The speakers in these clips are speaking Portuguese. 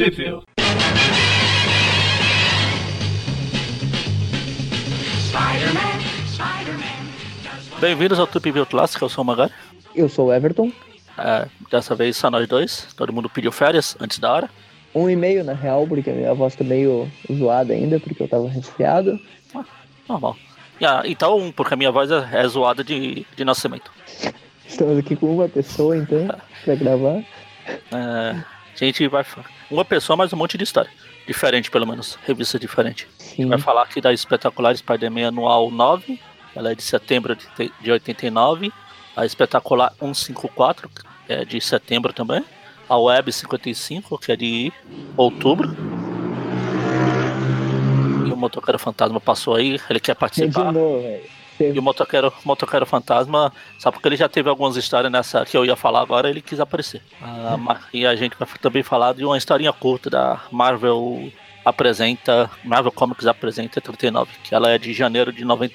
Sheffield. Bem-vindos ao Tupi View Clássico, eu sou o Magari. Eu sou o Everton. É, dessa vez só nós dois, todo mundo pediu férias antes da hora. Um e meio na real, porque a minha voz tá meio zoada ainda, porque eu tava resfriado. Normal. Ah, então, porque a minha voz é, é zoada de, de nascimento. Estamos aqui com uma pessoa então, pra gravar. É, a gente vai. Uma pessoa, mas um monte de história. Diferente, pelo menos. Revista diferente. Sim. Vai falar aqui da Espetacular Spider-Man Anual 9. Ela é de setembro de, de 89. A Espetacular 154, que é de setembro também. A Web 55, que é de outubro. E o Motoqueiro Fantasma passou aí, ele quer De participar. novo, velho. E o Motoqueiro, Motoqueiro Fantasma, só porque ele já teve algumas histórias nessa que eu ia falar agora, ele quis aparecer. Ah, e a gente vai também falar de uma historinha curta da Marvel apresenta, Marvel Comics apresenta 39, que ela é de janeiro de 90.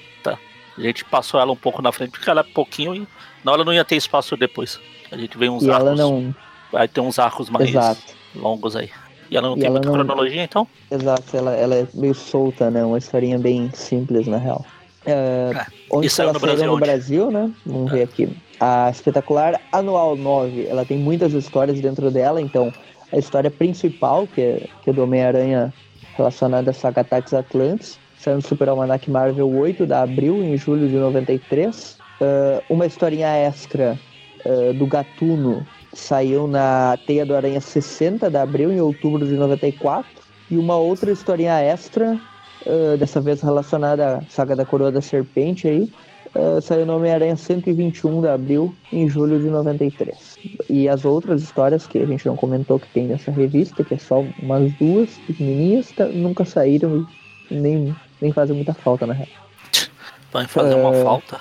A gente passou ela um pouco na frente porque ela é pouquinho e não, ela não ia ter espaço depois. A gente vê uns E ela arcos, não. vai ter uns arcos mais Exato. longos aí. E ela não E tem ela muita não- cronologia, então? Exato, ela, ela é meio solta, né? Uma historinha bem simples, na real. É, É, onde saiu no Brasil no? Brasil, né? Vamos ver aqui. A Espetacular Anual 9, ela tem muitas histórias dentro dela, então a história principal, que é, que é do Homem-Aranha relacionada à saga Ataques Atlantes, saiu no Super Almanac Marvel 8 da Abril, em julho de 93. Ah, uma historinha extra ah, do Gatuno saiu na Teia do Aranha 60 da Abril, em outubro de 94. E uma outra historinha extra Uh, dessa vez relacionada à saga da Coroa da Serpente aí, uh, saiu no Homem-Aranha 121 de abril, em julho de 93. E as outras histórias que a gente não comentou que tem nessa revista, que é só umas duas pequenininhas, tá- nunca saíram e nem, nem fazem muita falta, na real. Vai fazer uma É. falta.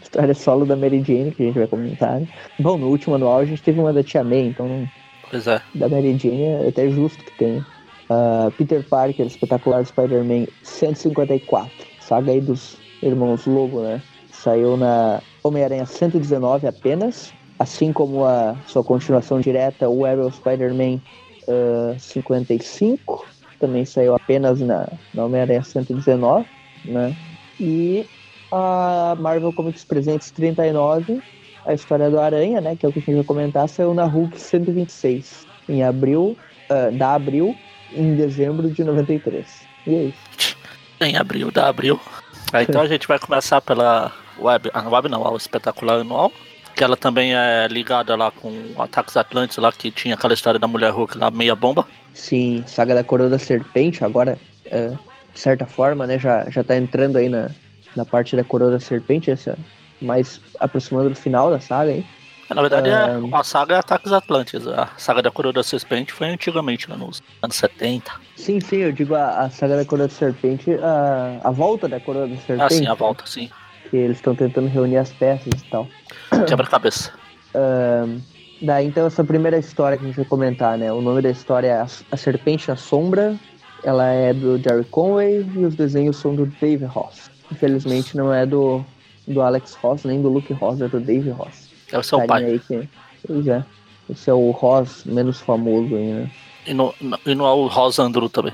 História solo da Mary Jane, que a gente vai comentar. né? Bom, no último anual a gente teve uma da Tia May, então Pois é. da Mary Jane é até justo que tenha. Ah, Peter Parker, Espetacular Spider-Man 154, saga aí dos irmãos Lobo, né? Saiu na Homem-Aranha 119 apenas, assim como a sua continuação direta, o Arrow Spider-Man ah, 55, também saiu apenas na, na Homem-Aranha 119, né? E a Marvel Comics Presentes 39, a história do Aranha, né? Que é o que a gente vai comentar, saiu na Hulk 126, em abril, ah, da abril em dezembro de 93. E é isso. Em abril, da abril. Então a gente vai começar pela web, a web não, a espetacular anual, que ela também é ligada lá com Ataques Atlantes lá, que tinha aquela história da mulher Hulk lá, meia bomba. Sim, Saga da Coroa da Serpente, agora, é, de certa forma, né, já, já tá entrando aí na, na parte da Coroa da Serpente, essa mais aproximando do final da saga aí. Na verdade, é, Ah. a saga é Ataques Atlantes. A saga da Coroa da Serpente foi antigamente, lá nos anos 70. Sim, sim, eu digo a, a Saga da Coroa da Serpente, a, a volta da Coroa da Serpente, Ah, sim, a volta, sim. que eles estão tentando reunir as peças e tal. Quebra-cabeça. Ahn, daí então essa primeira história que a gente vai comentar, né? O nome da história é A, A Serpente na Sombra. Ela é do Jerry Conway e os desenhos são do Dave Ross. Infelizmente não é do, do Alex Ross, nem do Luke Ross, é do Dave Ross. É o seu Carinha pai. Aí que, pois é. Esse é o Ross menos famoso aí, né? E no- e no é o Rosa Andrew também.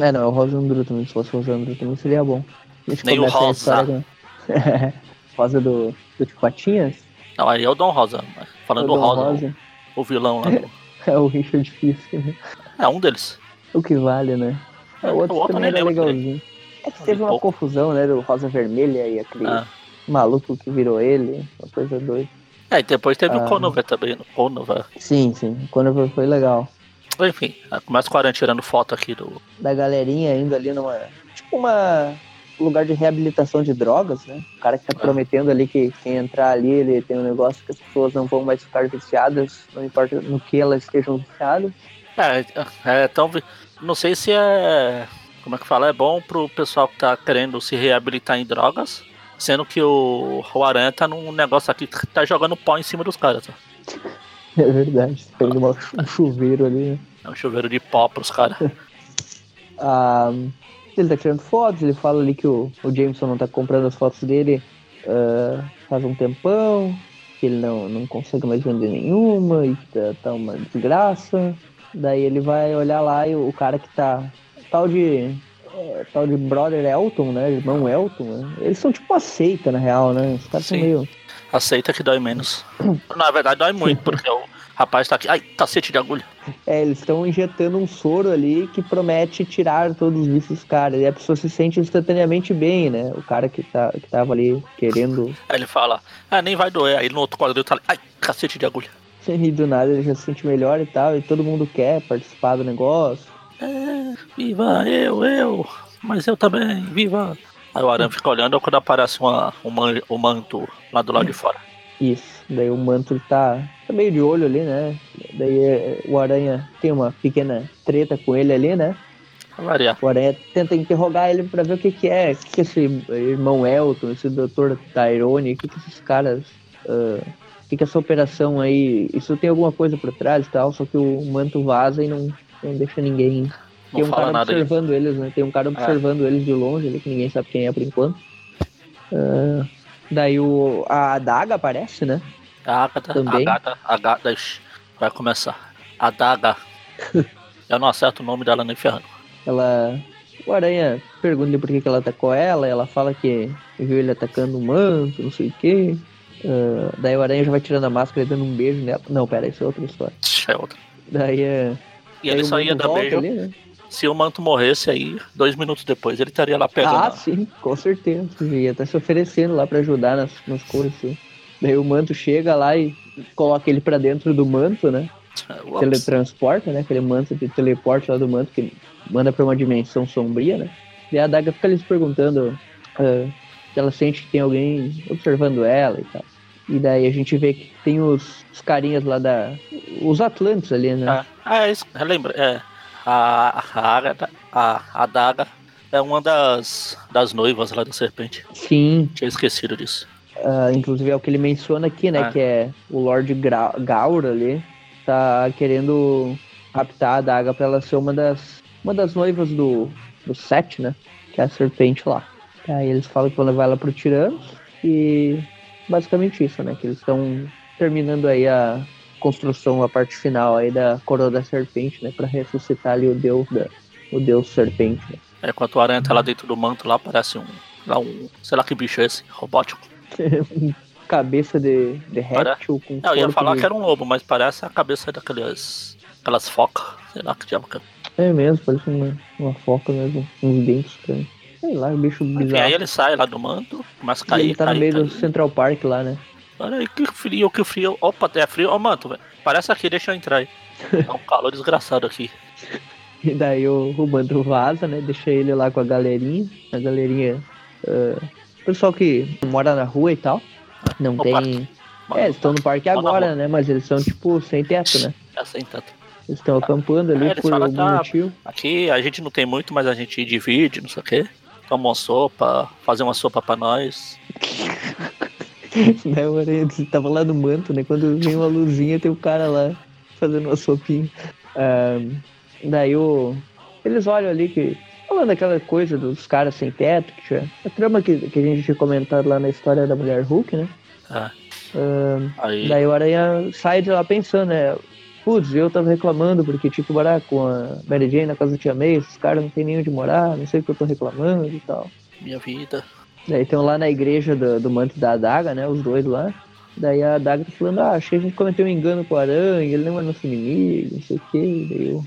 É, não, é o Rosandro também. Se fosse o Rosandro também seria bom. Nem o Rosa. história com- Rosa do, do Tio Patinhas. Não, aí é o Dom Rosa. Falando o do Dom Rosa, O, vilão lá. do- É o Richard Fisk, né? É um deles. O que vale, né? É, O outro, o outro também era legalzinho. É que teve uma confusão, né? Do Rosa Vermelha e aquele Ah. maluco que virou ele. Uma coisa doida. É, e depois teve Ah. o Conover também. O Conover. Sim, sim. Quando foi- foi legal. Enfim, começa com o Aranha tirando foto aqui do. Da galerinha indo ali numa. Tipo uma. Lugar de reabilitação de drogas, né? O cara que tá Ah. prometendo ali que quem entrar ali, ele tem um negócio que as pessoas não vão mais ficar viciadas, não importa no que elas estejam viciadas. É, é tão. vi- Não sei se é. Como é que fala? É bom pro pessoal que tá querendo se reabilitar em drogas. Sendo que o, o Aranha tá num negócio aqui que tá jogando pó em cima dos caras. ó. É verdade. Pegou uma- um chuveiro ali, né? É um chuveiro de pó pros caras. Ah, ele tá tirando fotos, ele fala ali que o, o Jameson não tá comprando as fotos dele ah, faz um tempão, que ele não, não consegue mais vender nenhuma e tá, tá uma desgraça. Daí ele vai olhar lá e o cara que tá. Tal de. É, tal de brother Elton, né? Irmão Elton, né? Eles são tipo uma seita, na real, né? Os caras são meio. Aceita que dói menos. Na verdade, dói muito, porque o rapaz tá aqui. Ai, cacete de agulha. É, eles estão injetando um soro ali que promete tirar todos os vícios dos caras. E a pessoa se sente instantaneamente bem, né? O cara que, tá, que tava ali querendo. Aí ele fala, ah, nem vai doer. Aí no outro quadril tá ali, ai, cacete de agulha. E do nada ele já se sente melhor e tal. E todo mundo quer participar do negócio. É, viva, eu, eu, mas eu também, viva. Aí o Aranha fica olhando quando aparece uma, um, man- um manto lá do lado de fora. Isso. Daí o manto tá, tá meio de olho ali, né? Daí é, o aranha tem uma pequena treta com ele ali, né? Variar. O aranha tenta interrogar ele pra ver o que que é. O que, que esse irmão Elton, esse doutor Tyrone, o que, que esses caras. ah, o que, que essa operação aí. Isso tem alguma coisa por trás e tal, só que o manto vaza e não, não deixa ninguém. Tem um cara. É. Observando eles, né? Tem um cara observando eles de longe ali, que ninguém sabe quem é por enquanto. Ah, daí o, a adaga aparece, né? A Agatha, Também. Agatha, vai começar. A Daga. Eu não acerto o nome dela nem ferrando. Ela. O Aranha pergunta por que, que ela atacou ela, ela fala que viu ele atacando o manto, não sei o quê. Ah, daí o Aranha já vai tirando a máscara e dando um beijo nela. Não, pera, isso é outra história. É outra. Daí é. E daí ele só ia dar beijo ali, né? se o manto morresse aí, dois minutos depois, ele estaria lá pegando. Ah, sim, com certeza. Ele ia estar se oferecendo lá pra ajudar nas, nas coisas. assim. Daí o manto chega lá e coloca ele pra dentro do manto, né? Ups. teletransporta, né? Aquele manto de teleporte lá do manto que manda pra uma dimensão sombria, né? E a Daga fica ali se perguntando ah, se ela sente que tem alguém observando ela e tal. E daí a gente vê que tem os, os carinhas lá da. Os Atlantes ali, né? Ah, ah, é isso. Lembra? É. A, a a, a Daga é uma das, das noivas lá da serpente. Sim, Tinha esquecido disso. ah, inclusive é o que ele menciona aqui, né? Ah. Que é o Lord Gra Gaur ali, tá querendo raptar a Daga pra ela ser uma das, uma das noivas do, do Set, né? Que é a serpente lá. Aí eles falam que vão levar ela pro Tiranos e basicamente isso, né? Que eles estão terminando aí a construção, a parte final aí da coroa da serpente, né? Pra ressuscitar ali o deus da, o deus serpente. Né? É, quando o aranha tá lá dentro do manto, lá parece um. Lá um. Sei lá que bicho é esse, robótico. Cabeça de, de réptil com Eu ia falar de- que era um lobo, mas parece a cabeça daquelas. aquelas focas. Sei lá que diabo que é. É mesmo, parece uma, uma foca mesmo, uns dentes estranhos. Sei lá, bicho Enfim, bizarro. aí ele sai lá do manto, E cair. ele tá no cair, meio cair. do Central Park lá, né? Olha aí, que frio, que frio. Opa, é frio. Ó, manto, velho. Parece aqui, deixa eu entrar aí. É um calor desgraçado aqui. E daí o, o bando vaza, né? Deixa ele lá com a galerinha. A galerinha. ah, pessoal que mora na rua e tal. Não No tem. parque. É, eles estão no parque agora, né? Mas eles são, tipo, sem teto, né? É assim, tanto. Eles estão acampando ali É, por falam, algum tá. motivo. Aqui a gente não tem muito, mas a gente divide, não sei o quê. Toma uma sopa, fazer uma sopa pra nós. Daí o Aranha tava lá no manto, né? Quando vem uma luzinha, tem o cara lá fazendo uma sopinha. Ah, daí o. Eles olham ali que. Falando aquela coisa dos caras sem teto, que tinha. A trama que, que a gente tinha comentado lá na história da mulher Hulk, né? Ah, Aí, daí o Aranha sai de lá pensando, né? Putz, eu tava reclamando porque tinha que morar com a Mary Jane na casa do Tia May, esses caras não tem nem onde morar, não sei o que eu tô reclamando e tal. minha vida. Daí estão lá na igreja do, do manto da adaga, né? Os dois lá. Daí a adaga tá falando, ah, achei que a gente cometeu um engano com o aranha, ele não é nosso inimigo, não sei o que. Daí eu.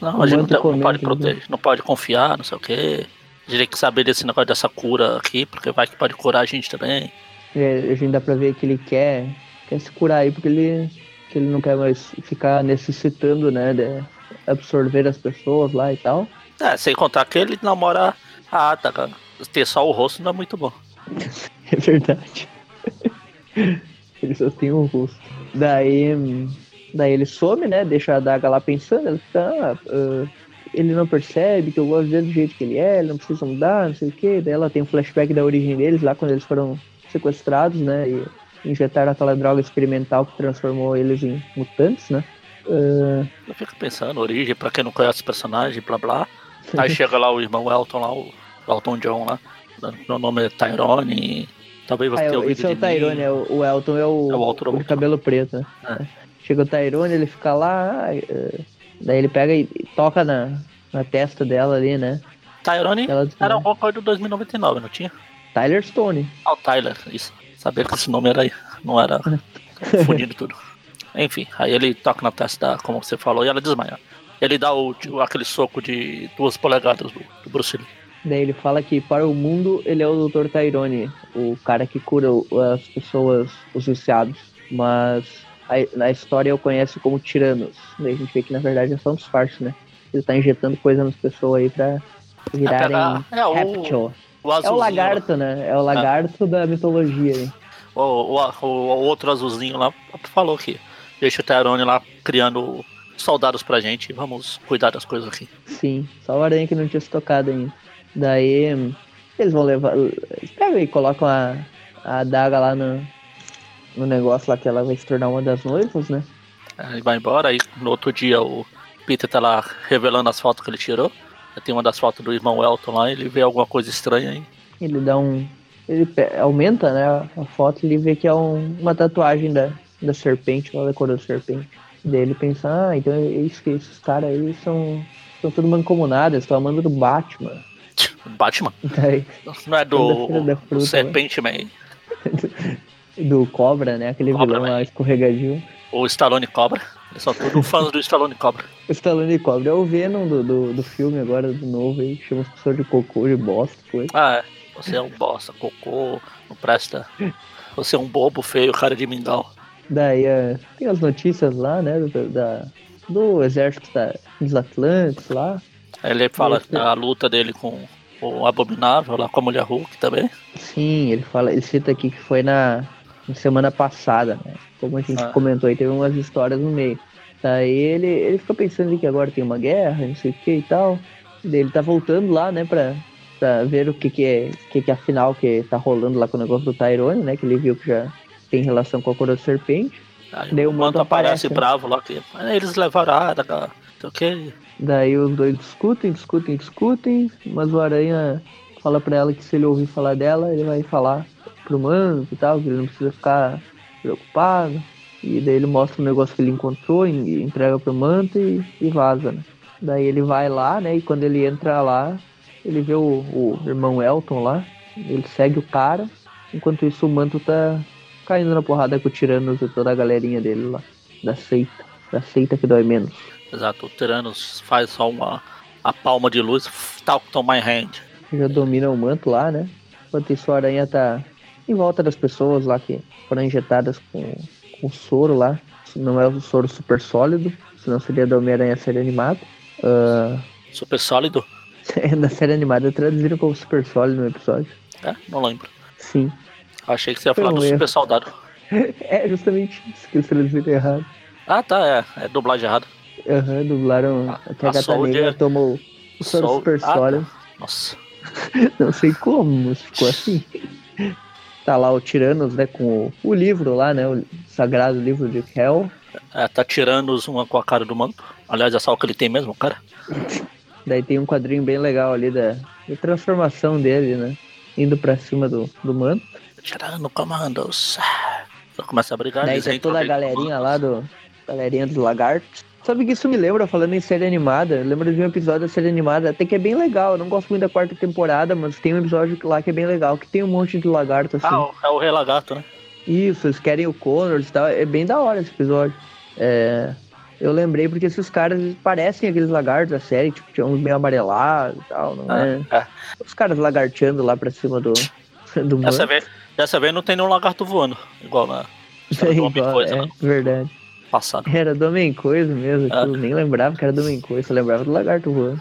Não, O a gente não, não pode proteger, não pode confiar, não sei o quê. A gente tem que saber desse negócio dessa cura aqui, porque vai que pode curar a gente também. É, a gente dá pra ver que ele quer, quer se curar aí, porque ele, que ele não quer mais ficar necessitando, né? De absorver as pessoas lá e tal. É, sem contar que ele namora a Ata, ter só o rosto não é muito bom. É verdade. ele só tem um rosto. Daí, daí ele some, né? Deixa a adaga lá pensando. Ela fica, ah, ele não percebe que eu gosto dele do jeito que ele é, ele não precisa mudar, não sei o quê. Daí ela tem um flashback da origem deles, lá quando eles foram sequestrados, né? E injetaram aquela droga experimental que transformou eles em mutantes, né? Ah, Eu fico pensando, origem, pra quem não conhece o personagem, blá blá. Aí chega lá o irmão Elton lá, o Elton John lá. Meu nome é Tyrone. Talvez você ah, tenha ouvido esse é o Tyrone, é o, o Elton é o, É o o cabelo preto, né? É. Chega o Tyrone, ele fica lá, uh, daí ele pega e toca na, na testa dela ali, né? Tyrone era o Rocker do 2099, não tinha? Tyler Stone. Ah, o Tyler, isso. Saber que esse nome era aí, não era confundido tudo. Enfim, aí ele toca na testa, como você falou, e ela desmaia. Ele dá o, aquele soco de duas polegadas do, do Bruce Lee. Daí ele fala que para o mundo ele é o Dr. Tyrone, o cara que cura as pessoas, os viciados. Mas a, na história eu conheço como tiranos. Daí a gente vê que na verdade é só um disfarce, né? Ele tá injetando coisa nas pessoas aí pra virarem é, é, o, o é o lagarto, né? É o lagarto é. da mitologia. O, o, o, o, outro azulzinho lá falou que deixa o Tyrone lá criando soldados pra gente. Vamos cuidar das coisas aqui. Sim, só o aranha que não tinha se tocado ainda. Daí eles vão levar. Pegam e colocam a, a adaga lá no, no negócio lá que ela vai se tornar uma das noivas, né? Aí vai embora, aí no outro dia o Peter tá lá revelando as fotos que ele tirou. Tem uma das fotos do irmão Elton lá, ele vê alguma coisa estranha aí. Ele dá um. Ele aumenta, né, a foto e ele vê que é um, uma tatuagem da, da serpente, da cor da serpente. Daí ele pensa, ah, então é isso que esses caras aí são, são tudo mancomunados, estão amando do Batman. Batman? Daí, Não é do, do Serpente Man. do Cobra, né? Aquele Cobra, vilão lá escorregadio. O Stallone Cobra. Eles são todos fãs do Stallone Cobra. O Stallone Cobra é o Venom do, do, do filme agora, do novo aí. Chama as pessoas de cocô, de bosta, coisa. Ah, é. Você é um bosta, cocô, não presta. Você é um bobo feio, cara de mingau. Daí é, tem as notícias lá, né? Do, da, do exército da, dos Atlantes lá. Ele fala da luta dele com o Abominável, lá com a Mulher Hulk também. Sim, ele fala, ele cita aqui que foi na semana passada, né? Como a gente ah. comentou aí, teve umas histórias no meio. Daí ele, ele fica pensando que agora tem uma guerra, não sei o que e tal. Daí ele tá voltando lá, né, pra, pra ver o que que é, que que é afinal que tá rolando lá com o negócio do Tyrone, né, que ele viu que já tem relação com a cor da serpente. Aí Daí o manto aparece, aparece bravo lá, que eles levaram a adaga, sei o que. Daí os dois discutem, discutem, discutem, mas o Aranha fala pra ela que se ele ouvir falar dela, ele vai falar pro manto e tal, que ele não precisa ficar preocupado. E daí ele mostra o negócio que ele encontrou, entrega pro manto e, e vaza, né? Daí ele vai lá, né? E quando ele entra lá, ele vê o, o irmão Elton lá, ele segue o cara. Enquanto isso, o manto tá caindo na porrada com o Tiranos e toda a galerinha dele lá, da seita, da seita que dói menos. Exato, o Tiranos faz só uma a palma de luz, talk to my hand. Já domina o manto lá, né? Enquanto isso, a aranha tá em volta das pessoas lá que foram injetadas com, com soro lá. Não é o soro super sólido, senão seria da Homem-Aranha série animada. Uh... Super sólido? Na série animada traduziram como super sólido no episódio. É? Não lembro. Sim. Achei que você ia falar do super soldado. É justamente isso que eles traduziram errado. Ah tá, é, é dublagem errada. Aham, uhum, dublaram a, que a, a Gata. Negra tomou o soro Sol... super ah, sólido. Tá. Nossa. Não sei como, mas ficou assim. Tá lá o Tiranos, né, com o, o, livro lá, né, o sagrado livro de Hell. É, tá Tiranos uma com a cara do manto. Aliás, é só o que ele tem mesmo, cara. Daí tem um quadrinho bem legal ali da, da transformação dele, né, indo pra cima do, do manto. Tirano Commandos. Começa a brigar. Daí tem toda a galerinha lá do... Galerinha dos lagartos. Sabe que isso me lembra, falando em série animada, lembra de um episódio da série animada, até que é bem legal. Eu não gosto muito da quarta temporada, mas tem um episódio lá que é bem legal, que tem um monte de lagarto assim. Ah, é o Rei Lagarto, né? Isso, eles querem o Connors e tal. É bem da hora esse episódio. É... Eu lembrei porque esses caras parecem aqueles lagartos da série, tipo, tinha uns meio amarelados e tal, não ah, é? é? Os caras lagarteando lá pra cima do, do dessa vez, dessa vez não tem nenhum lagarto voando, igual na. É, igual, coisa, é né? verdade passado. Era Domain Coisa mesmo, ah. eu nem lembrava que era Domain Coisa, só lembrava do lagarto voando.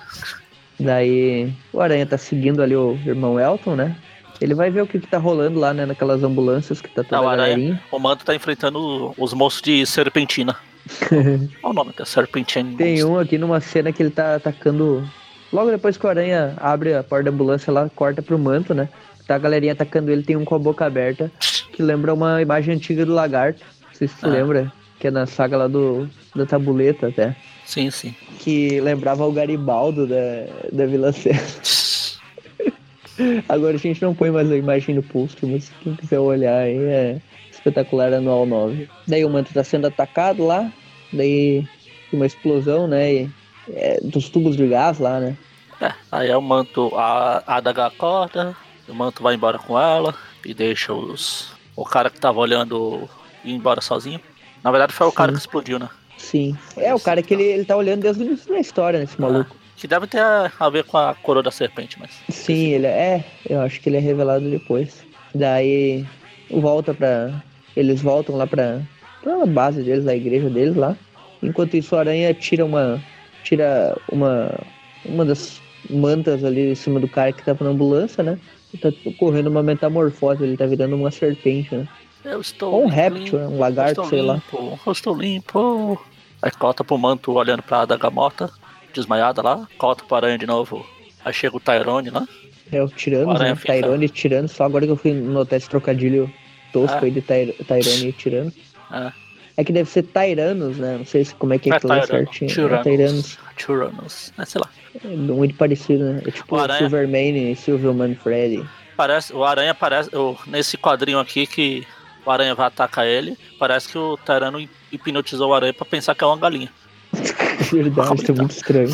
Daí o Aranha tá seguindo ali o irmão Elton, né? Ele vai ver o que, que tá rolando lá, né, naquelas ambulâncias que tá toda Não, a galerinha. O Manto tá enfrentando os monstros de Serpentina. Qual o nome da Serpentina? Tem um aqui numa cena que ele tá atacando. Logo depois que o Aranha abre a porta da ambulância lá, corta pro manto, né? Tá a galerinha atacando ele, tem um com a boca aberta, que lembra uma imagem antiga do lagarto. Não sei se você ah. lembra que é na saga lá do, da tabuleta até. Sim, sim. Que lembrava o Garibaldo da, da Vila Serra. Agora a gente não põe mais a imagem no post, mas quem quiser olhar aí é espetacular anual 9. Daí o manto tá sendo atacado lá, daí uma explosão, né? E, é, dos tubos de gás lá, né? É, aí é o manto, a, a adaga acorda, o manto vai embora com ela e deixa os. O cara que tava olhando ir embora sozinho. Na verdade foi o cara que explodiu, né? Sim. É, o cara que ele, ele tá olhando desde o início da história, né, esse maluco. Que deve ter a, a ver com a coroa da serpente, mas. Sim, ele é. Eu acho que ele é revelado depois. Daí volta pra. Eles voltam lá pra, pra base deles, a igreja deles lá. Enquanto isso, a aranha tira uma. Tira uma. Uma das mantas ali em cima do cara que tava na ambulância, né? E tá correndo uma metamorfose, ele tá virando uma serpente, né? Eu estou. Ou um réptil, né? um lagarto, sei lá. limpo, Eu estou limpo. Aí cota pro manto olhando pra adaga morta, desmaiada lá. Cota pro aranha de novo. Aí chega o Tyrone lá. É o Tiranos, O aranha né? Tyrone e Tiranos. Só agora que eu fui notar esse trocadilho tosco Ah. aí de Tyr Tyrone e Tiranos. É, É que deve ser Tyrannos, né? Não sei se como é que é é lá Tyrano. certinho. É Tyrannos. Tyrannos. Tyrannos. É, sei lá. É muito parecido, né? É tipo O aranha- Silvermane e Silverman Freddy. Parece, o aranha parece. o- nesse quadrinho aqui que o aranha vai atacar ele, parece que o Tyrano hipnotizou o aranha pra pensar que é uma galinha. Verdade, isso é muito estranho.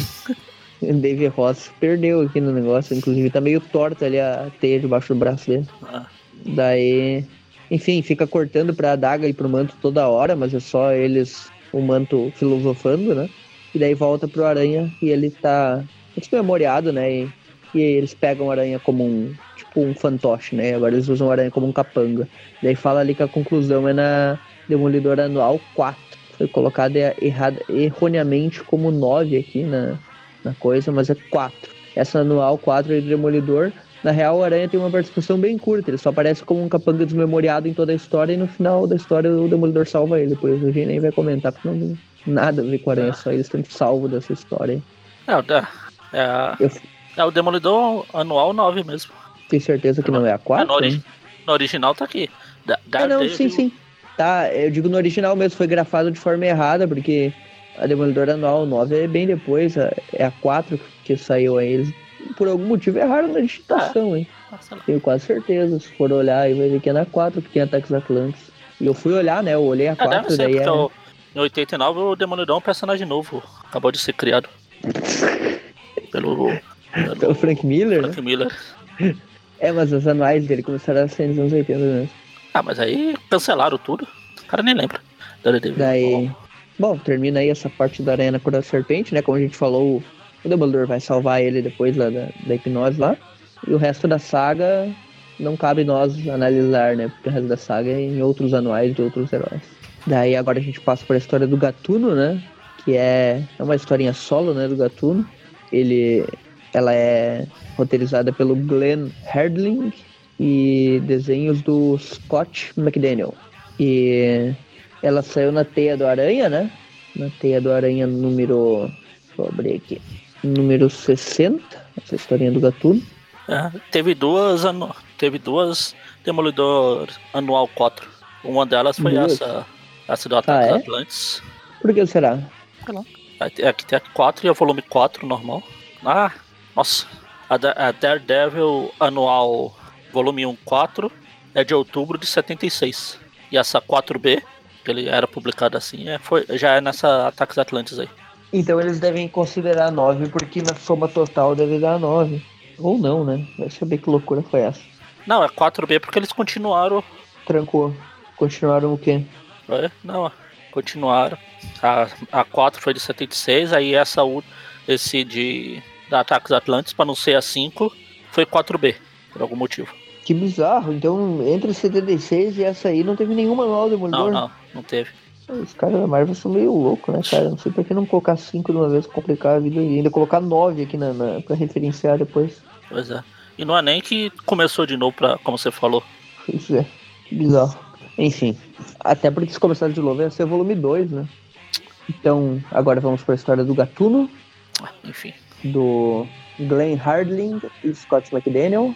Dave Ross perdeu aqui no negócio, inclusive tá meio torta ali a teia debaixo do braço dele. Ah, Daí, enfim, fica cortando pra adaga e pro manto toda hora, mas é só eles, o manto filosofando, né? E daí volta pro aranha e ele tá desmemoriado, né? E, e eles pegam o aranha como um, tipo um fantoche, né? Agora eles usam o aranha como um capanga. Daí fala ali que a conclusão é na Demolidor Anual 4. Foi colocado er- errada, erroneamente como 9 aqui na, na coisa, mas é 4. Essa anual 4 é do Demolidor. Na real, o Aranha tem uma participação bem curta, ele só aparece como um capanga desmemoriado em toda a história e no final da história o Demolidor salva ele. Depois a gente nem vai comentar, porque não tem nada a ver com o Aranha, só eles estão salvo dessa história. é, o da- é, a- é o Demolidor anual 9 mesmo. Tenho certeza que não é a É, 4. no, ori- no original tá aqui. Da, Ah, não, Daredevil- sim, sim. Tá, eu digo no original mesmo, foi grafado de forma errada, porque a Demolidor Anual 9 é bem depois, é a 4 que saiu aí. Eles, por algum motivo, erraram na digitação, hein? Ah, lá. Tenho quase certeza. Se for olhar aí, vai ver que é na 4 que tem Ataques Atlantes. E eu fui olhar, né? Eu olhei a Ah, deve 4, ser, daí porque é. o- em 89 o Demolidor é um personagem novo. Acabou de ser criado. Pelo, Pelo pelo Frank Miller, né? Frank Miller. É, mas os anuais dele começaram a ser nos anos 80 mesmo. Ah, mas aí cancelaram tudo. O cara nem lembra. Daí. Bom, termina aí essa parte da Arena Cor da Serpente, né? Como a gente falou, o Dumbledore vai salvar ele depois lá da, da hipnose lá. E o resto da saga não cabe nós analisar, né? Porque o resto da saga é em outros anuais de outros heróis. Daí agora a gente passa para a história do Gatuno, né? Que é, é uma historinha solo, né? Do Gatuno. Ele, ela é roteirizada pelo Glenn Herdling e desenhos do Scott McDaniel. E ela saiu na Teia do Aranha, né? Na Teia do Aranha número. Deixa eu abrir aqui. Número 60, essa historinha do Gatuno. É, teve duas anu... teve duas Demolidor Anual 4. Uma delas foi Duas? essa, essa do Ataque Ah, é? dos Atlantes. Por que será? Aqui aqui tem a 4 e o volume 4 normal. Ah, nossa. A, a Daredevil Anual Volume 1 4 é de outubro de 76. E essa 4B, que ele era publicado assim, é, foi, já é nessa Ataques Atlantes aí. Então eles devem considerar 9, porque na soma total deve dar 9. Ou não, né? Vai saber que loucura foi essa. Não, é 4B porque eles continuaram. Trancou. Continuaram o quê? é, Não, continuaram. A, a 4 foi de 76, aí essa esse de da Ataques Atlantes, para não ser a 5, foi 4B, por algum motivo. Que bizarro. Então, entre 76 e essa aí, não teve nenhum manual do Não, Demolidor. não, não teve. Os caras da Marvel são meio loucos, né, cara? Não sei por que não colocar 5 de uma vez, complicar a vida e ainda colocar 9 aqui na, na, pra referenciar depois. Pois é. E não é nem que começou de novo, pra, como você falou. Isso é. Que bizarro. Enfim. Até porque se começar de novo ia ser volume 2, né? Então, agora vamos pra história do Gatuno, Ah, Enfim. Do Glenn Hardling e Scott McDaniel.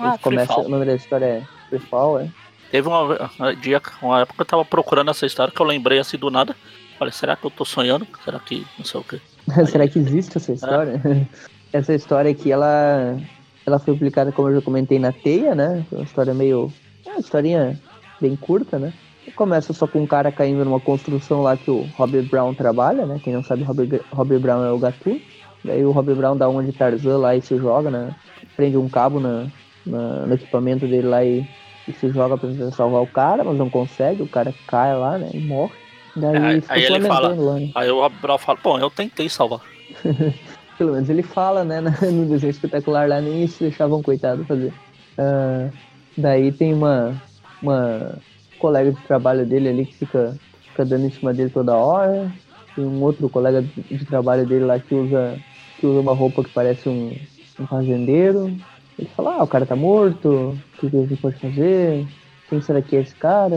Ah, começa, o nome da história é Free Fall, é. Teve uma, uma dia, uma época que eu tava procurando essa história que eu lembrei assim do nada. Olha, será que eu tô sonhando? Será que não sei o quê? Será que existe essa história? essa história aqui, ela, ela foi publicada, como eu já comentei, na Teia, né? Uma história meio. É uma historinha bem curta, né? Começa só com um cara caindo numa construção lá que o Robbie Brown trabalha, né? Quem não sabe, Robbie, Robbie Brown é o Gatu. Daí o Robbie Brown dá uma de Tarzan lá e se joga, né? Prende um cabo na, na no equipamento dele lá e, e, se joga pra tentar salvar o cara, mas não consegue, o cara cai lá, né? E morre. Daí é, aí ele fala, lá, né? aí o Robbie Brown fala, bom, eu tentei salvar. Pelo menos ele fala, né, no desenho espetacular lá, nem isso deixavam coitado fazer. Uh, daí tem uma, uma colega de trabalho dele ali que fica, fica dando em cima dele toda hora. Tem um outro colega de trabalho dele lá que usa, que usa uma roupa que parece um, um fazendeiro. Ele fala, ah, o cara tá morto, o que, que pode fazer? Quem será que é esse cara?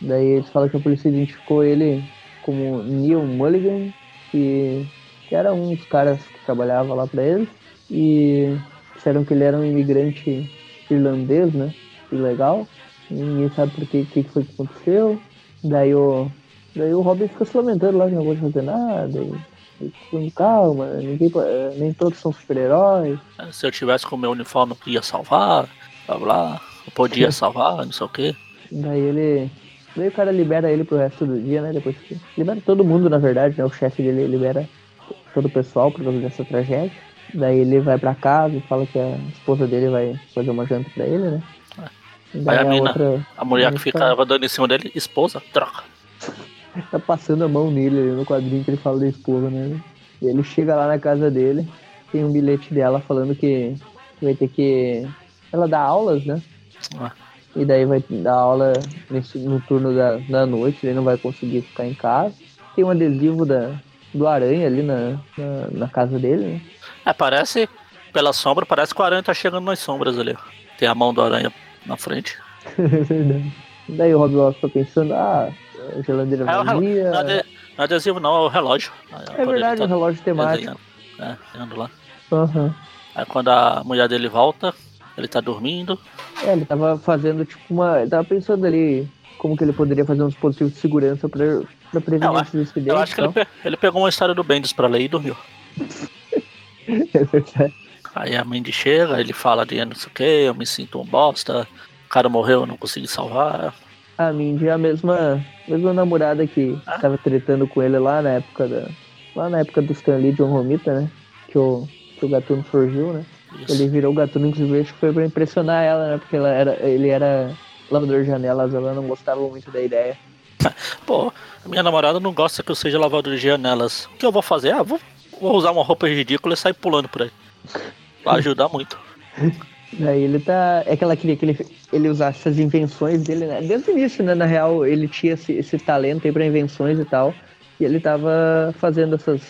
Daí eles falam que a polícia identificou ele como Neil Mulligan, que que era um dos caras que trabalhava lá para eles. E disseram que ele era um imigrante irlandês, né? Ilegal. Ninguém sabe por que, que foi que aconteceu. Daí o, daí o Robin fica se lamentando lá que não pode fazer nada. E, e calma, ninguém, nem todos são super-heróis. Se eu tivesse com o meu uniforme, eu ia salvar, blá blá. Eu podia salvar, não sei o quê. Daí ele. Daí o cara libera ele pro resto do dia, né? Depois que. Libera todo mundo, na verdade, né? O chefe dele libera todo o pessoal por causa dessa tragédia. Daí ele vai pra casa e fala que a esposa dele vai fazer uma janta pra ele, né? Daí Aí a, mina, outra, a mulher que ficava dando em cima dele, esposa, troca. tá passando a mão nele no quadrinho que ele fala da esposa, né? E ele chega lá na casa dele, tem um bilhete dela falando que vai ter que. Ela dá aulas, né? Ah. E daí vai dar aula nesse, no turno da, da noite, ele não vai conseguir ficar em casa. Tem um adesivo da, do Aranha ali na, na, na, casa dele, né? É, parece, pela sombra, parece que o Aranha tá chegando nas sombras ali. Tem a mão do Aranha na frente. é verdade. Daí o Rob Ross tá pensando, ah, geladeira é, vazia. Não é adesivo não, é o relógio. É verdade, tá o relógio temático. É, ando lá. Uhum. Aí quando a mulher dele volta, ele tá dormindo. É, ele tava fazendo tipo uma. Ele tava pensando ali como que ele poderia fazer um dispositivo de segurança pra, pra prevenir esses incidentes. Eu acho que ele, pe ele, pegou uma história do Bendis pra ler e dormiu. é verdade. Aí a Mandy chega, ele fala de não sei o que, eu me sinto um bosta, o cara morreu, eu não consegui salvar. A Mindy é a mesma, mesma namorada que ah? tava tretando com ele lá na época da. Lá na época do Stanley John Romita, né? Que o, que o Gatuno surgiu, né? Isso. Ele virou o Gatuno, inclusive, acho que foi pra impressionar ela, né? Porque ela era, ele era lavador de janelas, ela não gostava muito da ideia. Pô, minha namorada não gosta que eu seja lavador de janelas. O que eu vou fazer? Ah, vou, vou usar uma roupa ridícula e sair pulando por aí. Vai ajudar muito. Daí ele tá. É que ela queria que ele, ele usasse essas invenções dele, né? Desde o início, né? Na real, ele tinha esse, esse talento aí pra invenções e tal. E ele tava fazendo essas.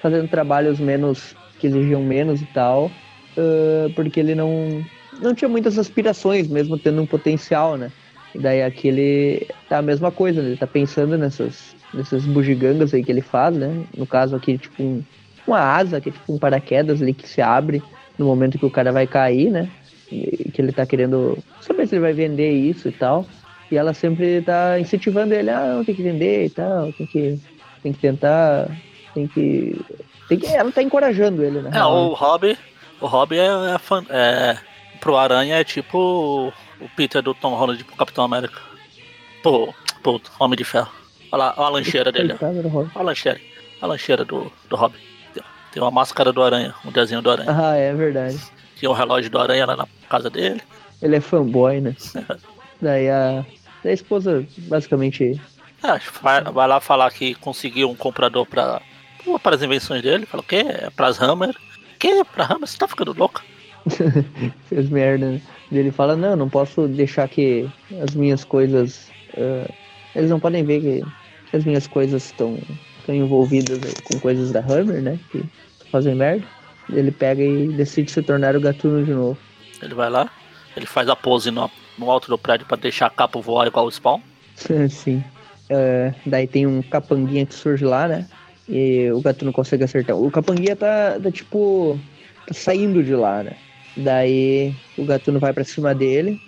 fazendo trabalhos menos. que exigiam menos e tal. Uh, porque ele não não tinha muitas aspirações, mesmo tendo um potencial, né? E daí aqui ele tá a mesma coisa, né? ele tá pensando nessas, nessas bugigangas aí que ele faz, né? No caso aqui, tipo, um, uma asa, que é tipo um paraquedas ali que se abre no momento que o cara vai cair, né? Que ele tá querendo saber se ele vai vender isso e tal. E ela sempre tá incentivando ele, ah, não, tem que vender e tal, tem que, tem que tentar, tem que. Tem que ela tá encorajando ele, né? É, o hobby. O hobby é, é, é pro Aranha é tipo o Peter do Tom Holland pro Capitão América. Pô, pô, Homem de Ferro. Olha lá, olha a lancheira dele. Olha a lancheira. A lancheira do, do Robin. Tem uma máscara do Aranha, um desenho do Aranha. Ah, é verdade. Tinha um relógio do Aranha lá na casa dele. Ele é fanboy, né? Daí a, a esposa basicamente. É, vai, lá falar que conseguiu um comprador pra, para as invenções dele. Fala o quê? É pras Hammer. Que? Pra Hammer? Você tá ficando louca? Fez merda, né? Ele fala, não, não posso deixar que as minhas coisas. Uh, eles não podem ver que, que as minhas coisas estão envolvidas com coisas da Hammer, né? Que fazem merda. Ele pega e decide se tornar o gatuno de novo. Ele vai lá, ele faz a pose no, no alto do prédio para deixar a capa voar igual o spawn. Sim. Uh, daí tem um capanguinha que surge lá, né? E o gatuno consegue acertar. O capanguinha tá, tá tipo. tá saindo de lá, né? Daí o gatuno vai pra cima dele.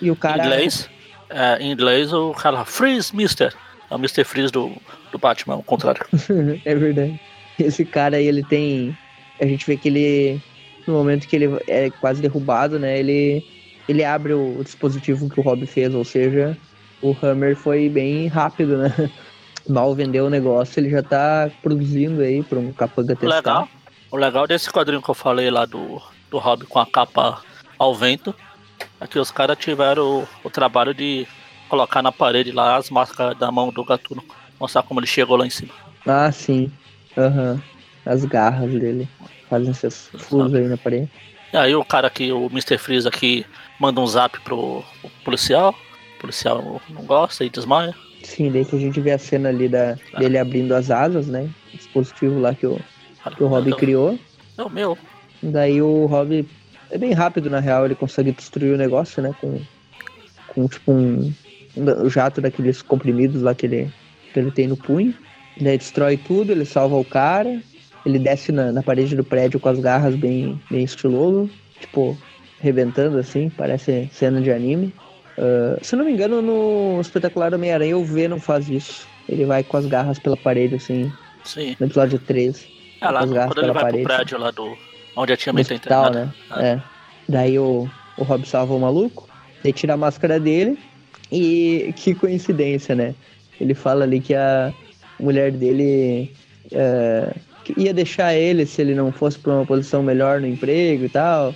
E o cara. Em inglês, é, em inglês o cara Freeze, Mister. É o Mr. Freeze do, do Batman, ao contrário. é verdade. Esse cara aí, ele tem. A gente vê que ele. No momento que ele é quase derrubado, né? Ele. Ele abre o, dispositivo que o Rob fez, ou seja, o Hammer foi bem rápido, né? Mal vendeu o negócio, ele já tá produzindo aí para um capanga testar. Legal. O legal desse quadrinho que eu falei lá do, do Hobby com a capa ao vento é que os caras tiveram o, o, trabalho de colocar na parede lá as máscaras da mão do Gatuno. Mostrar como ele chegou lá em cima. Ah, sim. Aham. Uhum. As garras dele. Fazem esses furos aí na parede. E aí o cara aqui, o Mr. Freeze aqui, manda um zap pro, pro policial. O policial não gosta e desmaia. Sim, daí que a gente vê a cena ali da, ah. dele abrindo as asas, né? O dispositivo lá que o, que o Rob criou. É o meu. Daí o Rob é bem rápido, na real, ele consegue destruir o negócio, né? Com, com tipo um, um jato daqueles comprimidos lá que ele, que ele tem no punho. Daí destrói tudo, ele salva o cara. Ele desce na, na parede do prédio com as garras bem, bem estiloso. Tipo, rebentando assim, parece cena de anime. Uh, se não me engano, no espetacular Homem-Aranha, o Venom faz isso. Ele vai com as garras pela parede, assim. Sim. No episódio 3. É lá, quando ele vai parede, pro prédio lá do. Onde a tia May tá internada. né? Ah. É. Daí o, o Rob salva o maluco, ele tira a máscara dele e que coincidência, né? Ele fala ali que a mulher dele é, ia deixar ele se ele não fosse para uma posição melhor no emprego e tal,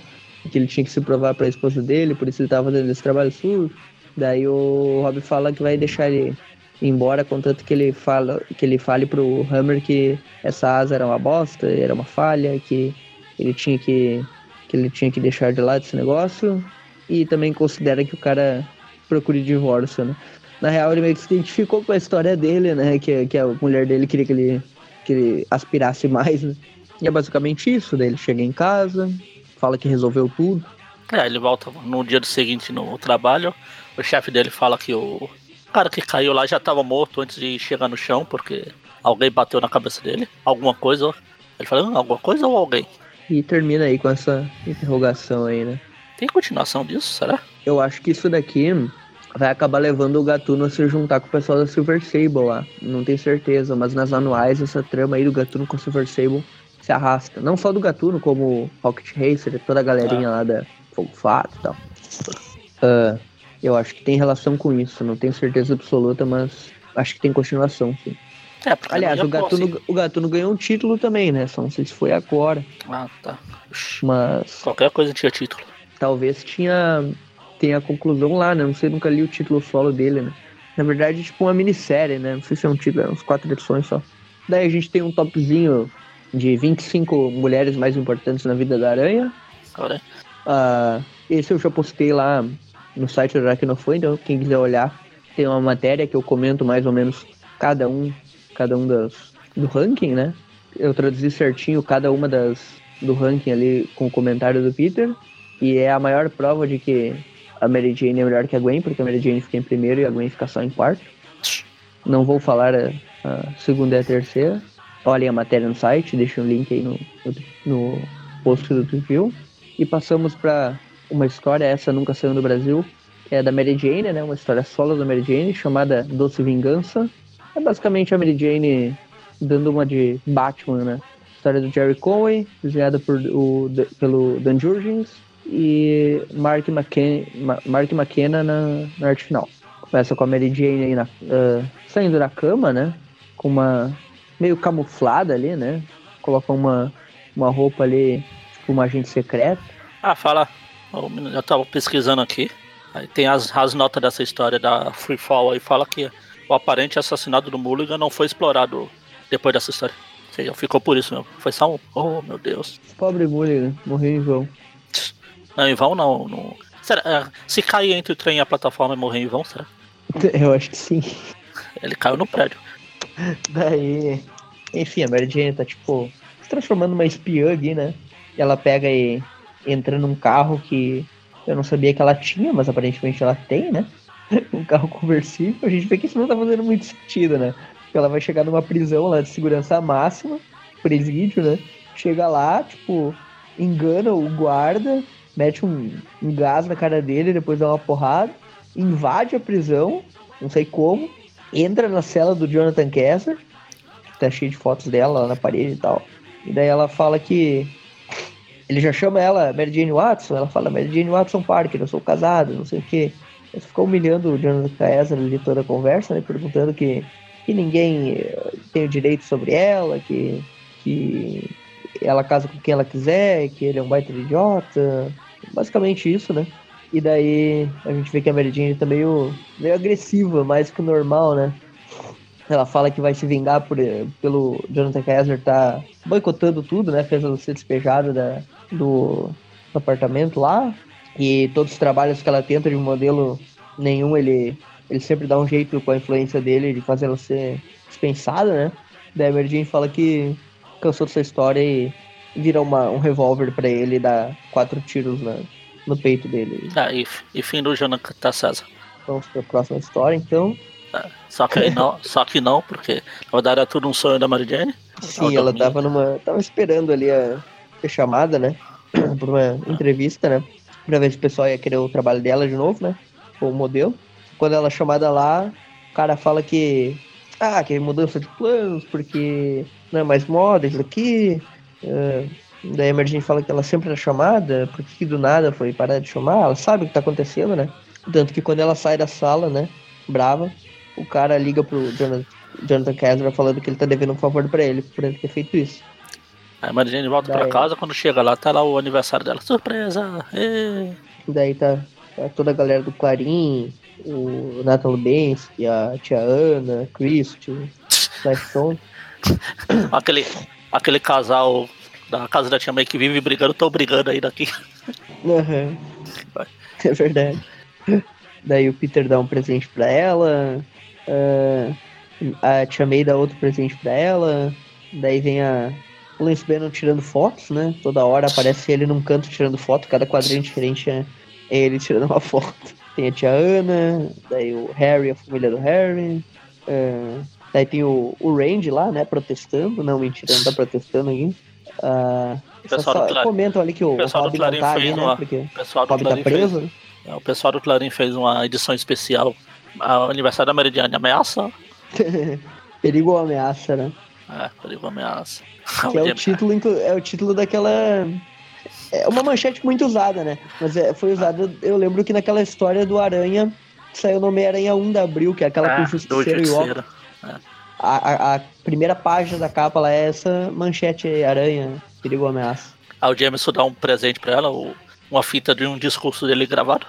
que ele tinha que se provar para a esposa dele, por isso ele tava fazendo esse trabalho sujo. Daí o Rob fala que vai deixar ele embora, contanto que ele fala que ele fale pro Hammer que essa asa era uma bosta, era uma falha, que ele tinha que que ele tinha que deixar de lado esse negócio e também considera que o cara procure divórcio, né? Na real, ele meio que se identificou com a história dele, né? Que, que a mulher dele queria que ele, aspirasse mais, né? E é basicamente isso. Daí ele chega em casa, fala que resolveu tudo. É, ele volta no dia seguinte no trabalho. O chefe dele fala que o cara que caiu lá já estava morto antes de chegar no chão, porque alguém bateu na cabeça dele. Alguma coisa. Ele fala, hum, alguma coisa ou alguém? E termina aí com essa interrogação aí, né? Tem continuação disso, será? Eu acho que isso daqui vai acabar levando o Gatuno a se juntar com o pessoal da Silver Sable lá. Não tenho certeza, mas nas anuais essa trama aí do Gatuno com o Silver Sable se arrasta. Não só do Gatuno, como Rocket Racer, toda a galerinha ah. lá da Fogo Fato e tal. Uh, eu acho que tem relação com isso, não tenho certeza absoluta, mas acho que tem continuação, sim. É, Aliás, o Gatuno, o Gatuno ganhou um título também, né? Só não sei se foi agora. Ah, tá. Mas. Qualquer coisa tinha título. Talvez tinha. Tenha a conclusão lá, né? Não sei, nunca li o título solo dele, né? Na verdade, tipo uma minissérie, né? Não sei se é um título, é uns quatro edições só. Daí a gente tem um topzinho de 25 mulheres mais importantes na vida da aranha. Uh, esse eu já postei lá no site do Aracnofã, então quem quiser olhar, tem uma matéria que eu comento mais ou menos cada um cada um das do ranking, né? Eu traduzi certinho cada uma das do ranking ali com o comentário do Peter e é a maior prova de que a Mary Jane é melhor que a Gwen, porque a Mary Jane fica em primeiro e a Gwen fica só em quarto. Não vou falar a, a segunda e a terceira. Olhem a matéria no site, deixa o um link aí no, no, post do review. E passamos para uma história, essa nunca saiu no Brasil, que é da Mary Jane, né? Uma história solo da Mary Jane, chamada Doce Vingança, é basicamente a Mary Jane dando uma de Batman, né? História do Jerry Conway, desenhada por, o, pelo Dan Jurgens e Mark McKenna, Mark McKenna na, na arte final. Começa com a Mary Jane aí na, uh, saindo da cama, né? Com uma meio camuflada ali, né? Coloca uma, uma roupa ali, tipo uma agente secreta. Ah, fala. Eu tava pesquisando aqui. Aí tem as, as notas dessa história da Free Fall aí, fala que o aparente assassinato do Mulligan não foi explorado depois dessa história. Ou seja, ficou por isso mesmo. Foi só um. Oh, meu Deus. Pobre Mulligan, morreu em vão. Não, em vão não. não... Será, é, se cair entre o trem e a plataforma e morrer em vão, será? Eu acho que sim. Ele caiu no prédio. Daí. Enfim, a Mary Jane tá tipo se transformando numa espiã aqui, né? E ela pega e entra num carro que eu não sabia que ela tinha, mas aparentemente ela tem, né? um carro conversível, a gente vê que isso não tá fazendo muito sentido, né? Porque ela vai chegar numa prisão lá de segurança máxima, presídio, né? Chega lá, tipo, engana o guarda, mete um, um gás na cara dele, depois dá uma porrada, invade a prisão, não sei como, entra na cela do Jonathan Kessler, que tá cheio de fotos dela lá na parede e tal. E daí ela fala que ele já chama ela Mary Jane Watson, ela fala Mary Jane Watson Parker, eu sou casado, não sei o que. Ele ficou humilhando o Jonathan Kaiser ali toda a conversa, né? Perguntando que, que ninguém eh, tem o direito sobre ela, que, que ela casa com quem ela quiser, que ele é um baita idiota. Basicamente isso, né? E daí a gente vê que a Mary Jane tá meio, meio agressiva, mais que o normal, né? Ela fala que vai se vingar por, pelo Jonathan Kaiser tá boicotando tudo, né? Fez ela ser despejada da, do, do apartamento lá. E todos os trabalhos que ela tenta de modelo nenhum, ele, ele sempre dá um jeito com a influência dele de fazer ela ser dispensada, né? Daí a Mary Jane fala que cansou dessa história e vira uma, um revólver para ele e dá quatro tiros na, no peito dele. Ah, e, e fim do Jonathan César. Vamos para a próxima história, então. É, só que não, só que não, porque na verdade era tudo um sonho da Mary Jane. Sim, ela tava numa. tava esperando ali a ser chamada, né? Por uma entrevista, né? Pra ver se o pessoal ia querer o trabalho dela de novo, né? O modelo. Quando ela é chamada lá, o cara fala que. Ah, que mudança de planos, porque não é mais moda isso aqui. Uh, daí a Emergente fala que ela sempre era chamada, porque do nada foi parar de chamar, ela sabe o que tá acontecendo, né? Tanto que quando ela sai da sala, né, brava, o cara liga pro Jonathan, Jonathan Kessler falando que ele tá devendo um favor pra ele, por ele ter feito isso. A Mary volta daí... pra casa, quando chega lá, tá lá o aniversário dela. Surpresa! E... Daí tá, tá, toda a galera do Clarim, o Nathan Lubensky, a tia Ana, Christy, Tyson. aquele, aquele casal da casa da tia May que vive brigando, tô brigando aí daqui. Uhum. É verdade. Daí o Peter dá um presente pra ela. Uh, a tia May dá outro presente pra ela. Daí vem a o Lance Bannon tirando fotos, né? Toda hora aparece ele num canto tirando foto, cada quadrinho diferente é ele tirando uma foto. Tem a tia Ana, daí o Harry, a família do Harry. Uh, daí tem o, o Randy lá, né? Protestando. Não, mentira, não tá protestando aqui. Uh, o pessoal só, comentam ali que o, o pessoal Robin do Clarim tá fez ali, né? uma, Porque pessoal o Robin tá preso. Fez, é, o pessoal do Clarim fez uma edição especial. O aniversário da Meridiane ameaça. Perigo ou ameaça, né? É, perigo ameaça. Que é o título, é o título daquela. É uma manchete muito usada, né? Mas é, foi usada, eu lembro que naquela história do Aranha, saiu o nome Aranha 1 de Abril, que é aquela é, com o Justiceiro e o. a, a, a, primeira página da capa lá é essa manchete aí, Aranha, perigo ameaça. Ah, o Jameson dá um presente pra ela, uma fita de um discurso dele gravado.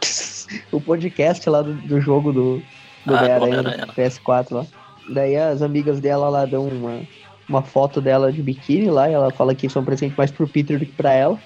o podcast lá do, do jogo do, do ah, Aranha, PS4 lá. Daí as amigas dela lá dão uma, uma foto dela de biquíni lá, e ela fala que isso é um presente mais pro Peter do que pra ela.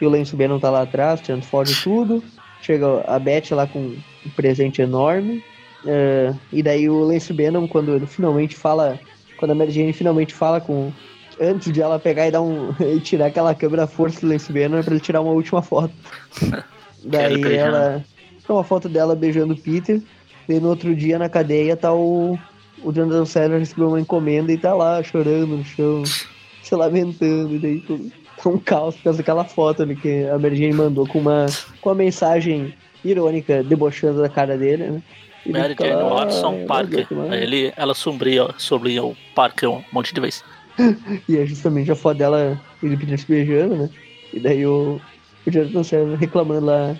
E o Lance não tá lá atrás, tirando foto de tudo. Chega a Beth lá com um presente enorme. Uh, e daí o Lance Bannon, quando ele finalmente fala. Quando a Mary Jane finalmente fala com. Antes de ela pegar e dar um. e tirar aquela câmera força do Lance Bannon é pra ele tirar uma última foto. daí ela. Tem uma foto dela beijando o Peter. E no outro dia na cadeia tá o, o Jonathan César recebeu uma encomenda e tá lá chorando no chão, se lamentando, e daí tudo. Tá um caos por causa daquela foto ali que a Mary Jane mandou com uma, com uma mensagem irônica, debochando da cara dele, né? Mary Jane lá, Watson Parker. Ele, ela sombria, sombria o Parker um monte de vezes. e é justamente a foto dela ele pedindo se beijando, né? E daí o, o Jonathan César reclamando lá,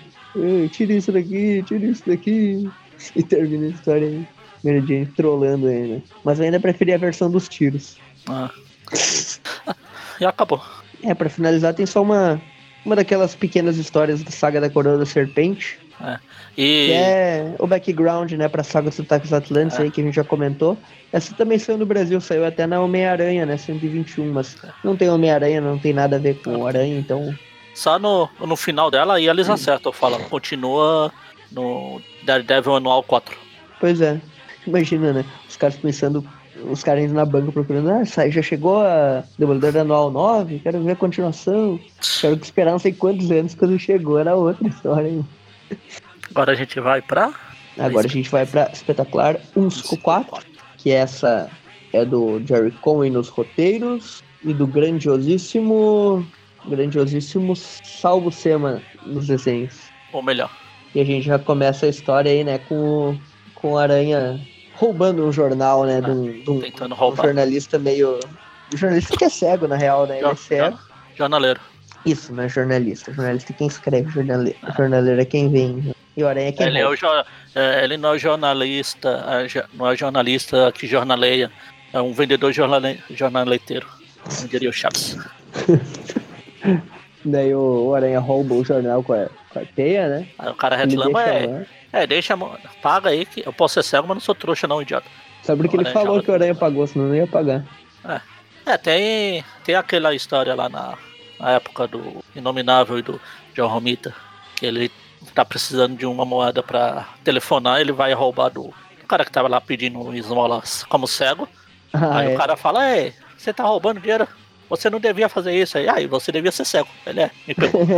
tira isso daqui, tira isso daqui. E termina a história aí. Mary Jane trollando ele, né? Mas eu ainda preferi a versão dos tiros. Ah. e acabou. É, pra finalizar, tem só uma, uma daquelas pequenas histórias da saga da Coroa da Serpente. É. E... Que é o background, né, pra saga dos Ataques Atlantes é. aí, que a gente já comentou. Essa também saiu no Brasil, saiu até na Homem-Aranha, né, 121, mas não tem Homem-Aranha, não tem nada a ver com o Aranha, então... Só no, no final dela, aí eles acertam, falam, continua no Daredevil Anual 4. Pois é. Imagina, né? Os caras pensando, os caras indo na banca procurando, ah, já chegou a Demolidor Anual 9, quero ver a continuação. Quero esperar não sei quantos anos quando chegou, era outra história. Hein? Agora a gente vai pra. Agora a gente vai pra Espetacular 154, que essa é do Jerry Conway nos roteiros e do grandiosíssimo. Grandiosíssimo Salvo Sema nos desenhos. Ou melhor. E a gente já começa a história aí, né, com, com a Aranha roubando um jornal, né? Ah, de um, de um. Um jornalista meio. Um jornalista que é cego, na real, né? Ele é cego. Jornaleiro. Isso, não é jornalista. Jornalista é quem escreve, jornaleiro. Ah. Jornaleiro é quem vem. E o Aranha quem ele, é o, é, ele não é jornalista, é, não é jornalista que jornaleia, é um vendedor jornale, jornaleteiro, como diria o Chaves. Daí o, o, Aranha rouba o jornal com a, com a teia, né? Aí o cara reclama, é, é, deixa, paga aí que eu posso ser cego, mas não sou trouxa não, idiota. Só porque ele falou que o Aranha pagou, senão não ia pagar. É, é tem, tem aquela história lá na, na época do Inominável e do John Romita, que ele tá precisando de uma moeda para telefonar, ele vai roubar do cara que tava lá pedindo esmolas como cego. Ah, aí é. o cara fala, é, você tá roubando dinheiro, você não devia fazer isso aí. Aí você devia ser cego. Ele é, me pegou.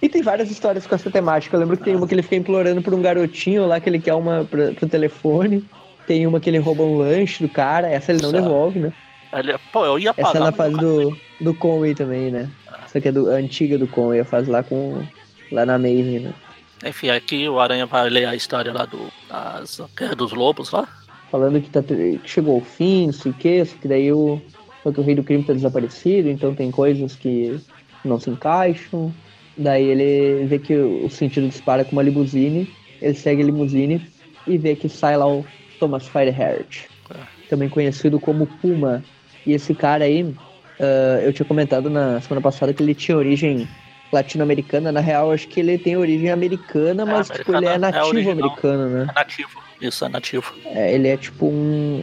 E tem várias histórias com essa temática. Eu lembro que tem uma que ele fica implorando por um garotinho lá que ele quer uma pra, pro telefone. Tem uma que ele rouba um lanche do cara. Essa ele não devolve, né? Ele, pô, eu ia pagar. Essa é na fase do, do Conway também, né? Essa aqui é do, a antiga do Conway, a fase lá com. lá na Maven, né? Enfim, aqui o Aranha vai ler a história lá do. Das Guerra dos Lobos lá. Falando que, tá, que chegou ao fim, não sei o que, que daí o. Só que o rei do crime tá desaparecido, então tem coisas que não se encaixam. Daí ele vê que o sentido dispara com uma limusine, ele segue a limusine e vê que sai lá o Thomas Fireheart, também conhecido como Puma. E esse cara aí, uh, eu tinha comentado na semana passada que ele tinha origem latino-americana. Na real, acho que ele tem origem americana, é, mas tipo, ele é, é nativo é americano, né? É nativo, isso, é nativo. É, ele é tipo um.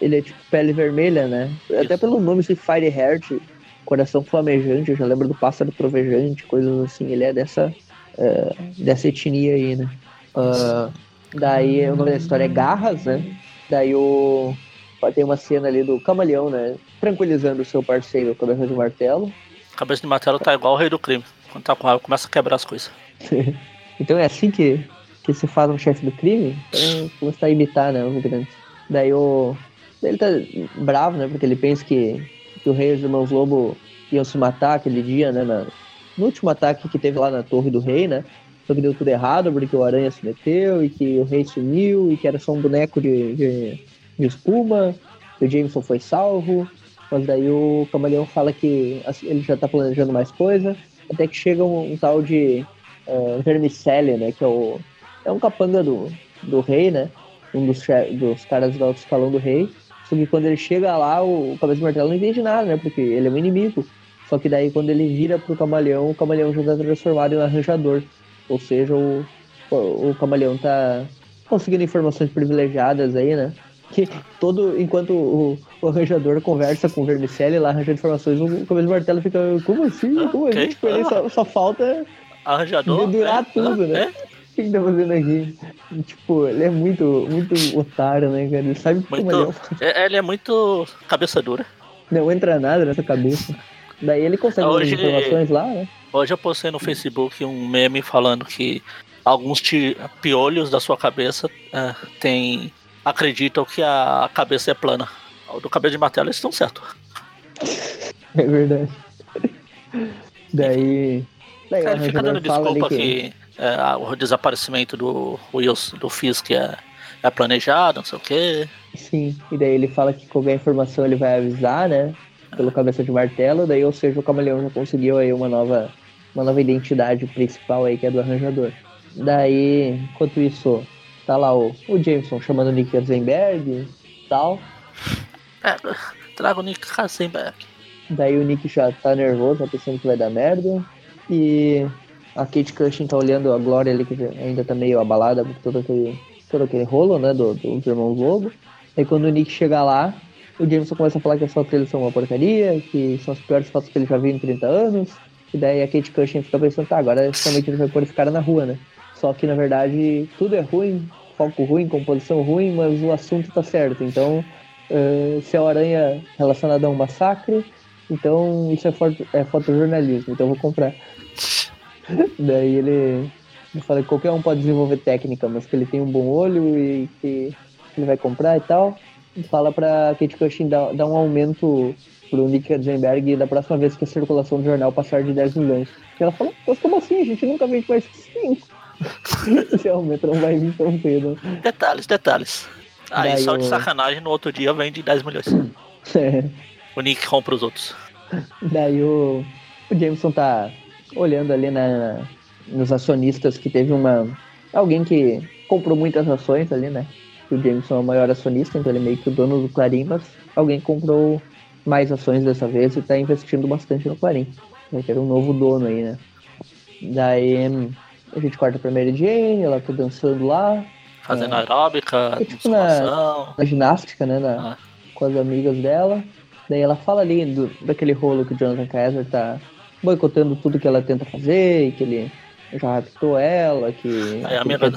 Ele é tipo pele vermelha, né? Isso. Até pelo nome, esse Fireheart, Coração Flamejante, eu já lembro do Pássaro Trovejante, coisas assim. Ele é dessa, uh, dessa etnia aí, né? Uh, daí o nome da história é Garras, né? Daí o. Tem uma cena ali do camaleão, né? Tranquilizando o seu parceiro, o cabeça de martelo. Cabeça de martelo tá igual o rei do crime. Quando tá com raiva, começa a quebrar as coisas. então é assim que, que se faz um chefe do crime? Então começa a imitar, né? Os grandes. Daí o. Ele tá bravo, né? Porque ele pensa que que o rei e os irmãos Lobo iam se matar aquele dia, né? Na, no último ataque que teve lá na Torre do Rei, né? Só que deu tudo errado, porque o Aranha se meteu e que o rei sumiu e que era só um boneco de, de, de espuma, o Jameson foi salvo. Mas daí o Camaleão fala que assim, ele já tá planejando mais coisa, até que chega um, um tal de uh, Vermicelli, né? Que é, o, é um capanga do, do rei, né? Um dos, dos caras do escalão do rei. Só que quando ele chega lá, o Cabeça de Martelo não entende nada, né? Porque ele é um inimigo. Só que daí quando ele vira pro camaleão, o camaleão já tá transformado em um arranjador. Ou seja, o, o, o camaleão tá conseguindo informações privilegiadas aí, né? Que todo, enquanto o, o arranjador conversa com o Vermicelli lá, arranjando informações, o Cabeça Martelo fica, como assim? Como assim? Tipo, ele só, só falta arranjador, dedurar é? tudo, né? É? O que ele tá fazendo aqui? Tipo, ele é muito, muito otário, né, cara? Ele sabe muito, como é. Ele é muito cabeça dura. Não entra nada nessa cabeça. Daí ele consegue hoje, informações lá, né? Hoje eu postei no Facebook um meme falando que alguns piolhos da sua cabeça é, tem, acreditam que a cabeça é plana. O do cabelo de martelo eles estão certos. É verdade. Daí. Daí Cara, ele fica dando desculpa que... que é, o desaparecimento do Wilson, do Fisk é, é planejado, não sei o quê. Sim, e daí ele fala que qualquer informação ele vai avisar, né? Pelo cabeça de martelo, daí ou seja, o camaleão já conseguiu aí uma nova, uma nova identidade principal aí, que é do arranjador. Daí, enquanto isso, tá lá o, o Jameson chamando o Nick Katzenberg e tal. É, traga o Nick Katzenberg. Daí o Nick já tá nervoso, tá pensando que vai dar merda. E a Kate Cushing tá olhando a Glória ali, que ainda tá meio abalada por todo aquele, todo aquele rolo, né, do, dos irmãos Lobo. Aí quando o Nick chega lá, o Jameson começa a falar que as fotos dele são uma porcaria, que são as piores fotos que ele já viu em 30 anos. E daí a Kate Cushing fica pensando, tá, agora realmente ele vai pôr esse cara na rua, né? Só que na verdade tudo é ruim, foco ruim, composição ruim, mas o assunto tá certo. Então, uh, se é o Aranha relacionado a um massacre, então isso é, foto, é fotojornalismo, então eu vou comprar. Daí ele, fala que qualquer um pode desenvolver técnica, mas que ele tem um bom olho e que ele vai comprar e tal. E fala pra Kate Cushing dar, dar um aumento pro Nick Katzenberg da próxima vez que a circulação do jornal passar de 10 milhões. E ela fala, mas como assim? A gente nunca vende mais que 5. Esse aumento não vai vir tão cedo. Detalhes, detalhes. Aí Daí só de sacanagem no outro dia vende 10 milhões. É. O Nick compra os outros. Daí o, o Jameson tá olhando ali na, nos acionistas que teve uma. Alguém que comprou muitas ações ali, né? O Jameson é o maior acionista, então ele é meio que o dono do Clarim, mas alguém comprou mais ações dessa vez e tá investindo bastante no Clarim. Vai ter um novo dono aí, né? Daí a gente corta pra Mary Jane, ela tá dançando lá. Fazendo é, aeróbica, é, tipo na, na, ginástica, né? Na, ah. Com as amigas dela. Daí ela fala ali do, daquele rolo que o Jonathan Kaiser tá boicotando tudo que ela tenta fazer, e que ele já raptou ela, que a amiga,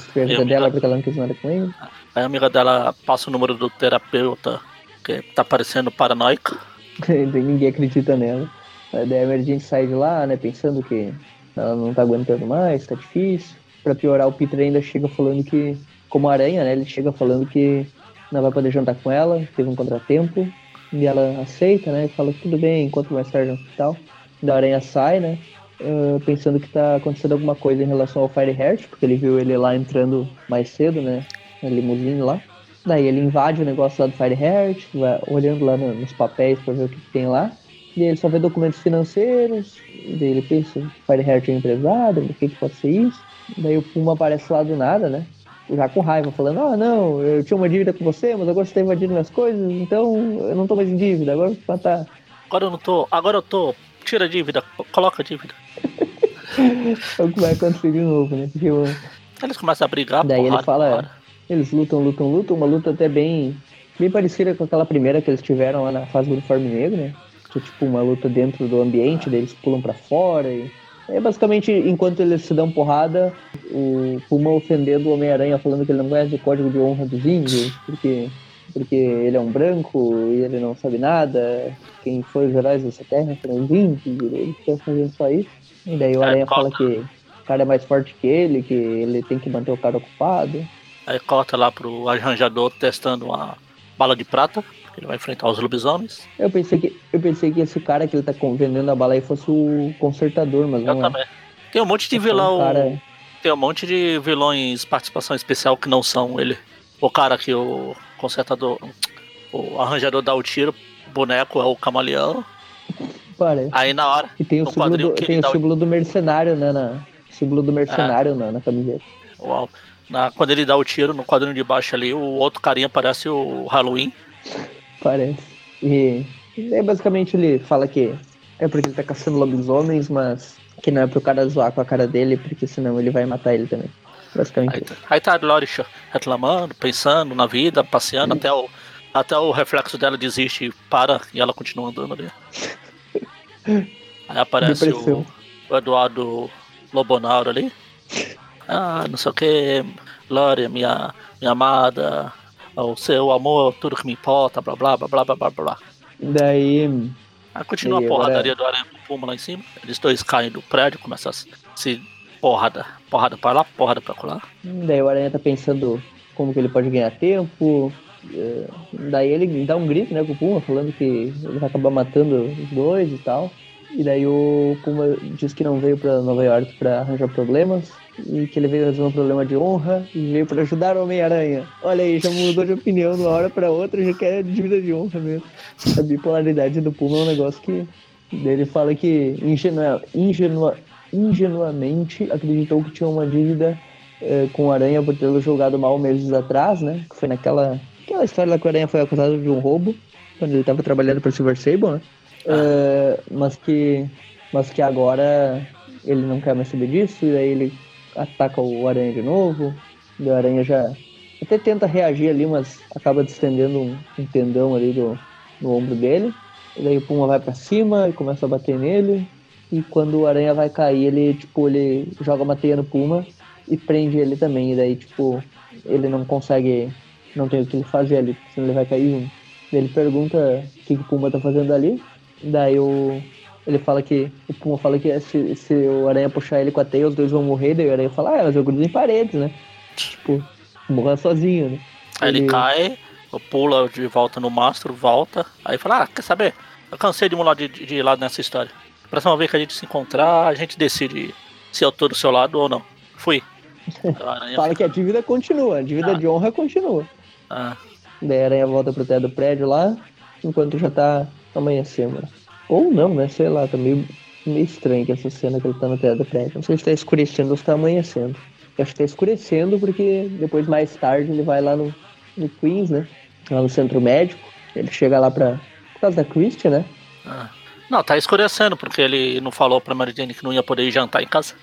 dela porque ela não quis nada com ele. Aí a amiga dela passa o número do terapeuta, que tá parecendo paranoica. Ninguém acredita nela. Daí a Mary sai de lá, né, pensando que ela não tá aguentando mais, tá difícil. Pra piorar, o Peter ainda chega falando que, como aranha, né, ele chega falando que não vai poder jantar com ela, teve um contratempo. E ela aceita, né, fala tudo bem, enquanto mais tarde no hospital. Da aranha sai, né, uh, pensando que tá acontecendo alguma coisa em relação ao Fireheart, porque ele viu ele lá entrando mais cedo, né? Na limusine lá. Daí ele invade o negócio lá do Fireheart, vai olhando lá no, nos papéis para ver o que, que, tem lá. E ele só vê documentos financeiros, daí ele pensa, Fireheart é empresário, o que, que pode ser isso? Daí o Puma aparece lá do nada, né? Já com raiva, falando, ah não, eu tinha uma dívida com você, mas agora você tá invadindo minhas coisas, então eu não tô mais em dívida, agora vou matar. Agora eu não tô, agora eu tô tira a dívida, coloca a dívida. é o que vai acontecer de novo, né? Porque eu... Eles começam a brigar, Daí porrada, ele fala, porrada. eles lutam, lutam, lutam, uma luta até bem, bem parecida com aquela primeira que eles tiveram lá na fase do uniforme negro, né? Tipo uma luta dentro do ambiente, daí eles pulam para fora e... É basicamente, enquanto eles se dão porrada, o Puma ofendendo o Homem-Aranha, falando que ele não conhece o código de honra dos índios, porque porque ele é um branco e ele não sabe nada. Quem foi os heróis dessa terra foram os índios, ele fica fazendo só isso. E daí o Aranha é, fala que o cara é mais forte que ele, que ele tem que manter o cara ocupado. Aí corta lá pro arranjador testando uma bala de prata, ele vai enfrentar os lobisomens. Eu pensei que, eu pensei que esse cara que ele tá vendendo a bala aí fosse o consertador, mas eu não é. também. é. Tem um monte de vilão. Cara... Tem um monte de vilões participação especial que não são ele. O cara que o consertador, o arranjador dá o tiro, boneco é o camaleão. Parece. Aí na hora. E tem o símbolo, do, tem o símbolo o... do mercenário, né? Na, símbolo do mercenário é. na, na camiseta. Uau. Na, quando ele dá o tiro no quadrinho de baixo ali, o outro carinha parece o Halloween. Parece. E, e basicamente ele fala que é porque ele tá caçando lobisomens, mas que não é pro cara zoar com a cara dele, porque senão ele vai matar ele também. Basicamente. Aí, aí tá a Lori reclamando, pensando na vida, passeando, até o, até o reflexo dela desiste e para e ela continua andando ali. Aí aparece o, o, Eduardo Lobonauro ali. Ah, não sei o que, Lori, minha, minha amada, o seu amor, tudo que me importa, blá blá blá blá blá blá. Daí. Aí continua a porradaria agora... do Aranha com o Puma lá em cima. Eles dois caem do prédio, começam a se porrada. Porrada pra lá, porrada pra colar. Daí o Aranha tá pensando como que ele pode ganhar tempo. É, daí ele dá um grito, né, pro Puma, falando que ele vai acabar matando os dois e tal. E daí o Puma diz que não veio para Nova York para arranjar problemas e que ele veio resolver um problema de honra e veio para ajudar o Homem-Aranha. Olha aí, já mudou de opinião de uma hora para outra, já quer dívida de honra mesmo. A bipolaridade do Puma é um negócio que ele fala que ingenua, ingenua, ingenuamente acreditou que tinha uma dívida eh, com o Aranha por tê-lo jogado mal meses atrás, né? Que foi naquela aquela história lá que o Aranha foi acusado de um roubo quando ele estava trabalhando para Silver Sable, né? Uh, mas que mas que agora ele não quer mais saber disso e aí ele ataca o Aranha de novo. E o Aranha já até tenta reagir ali, mas acaba distendendo um, um tendão ali do, no ombro dele. E daí o Puma vai para cima e começa a bater nele. E quando o aranha vai cair, ele, tipo, ele joga uma teia no Puma e prende ele também. E daí, tipo, ele não consegue, não tem o que ele fazer ali, senão ele vai cair junto. Ele pergunta o que, que o Puma tá fazendo ali. Daí o, ele fala que, o Puma fala que se, se o aranha puxar ele com a teia, os dois vão morrer. Daí o aranha fala, ah, mas eu grudo em paredes, né? Tipo, morra sozinho, né? Aí ele, ele cai, pula de volta no mastro, volta. Aí fala, ah, quer saber? Eu cansei de lado de, de, de lado nessa história. Próxima vez que a gente se encontrar, a gente decide se eu tô do seu lado ou não. Fui. Fala que a dívida continua, a dívida ah. de honra continua. Ah. Daí a aranha volta pro teto do prédio lá, enquanto já tá amanhecendo. Ou não, né? Sei lá, tá meio, meio estranho que essa cena que ele tá no teto do prédio. Não sei se tá escurecendo ou se tá amanhecendo. Eu acho que tá escurecendo porque depois, mais tarde, ele vai lá no, no Queens, né? Lá no centro médico. Ele chega lá pra. Por causa da Christian, né? Ah. Não, tá escurecendo, porque ele não falou pra Mary Jane que não ia poder ir jantar em casa.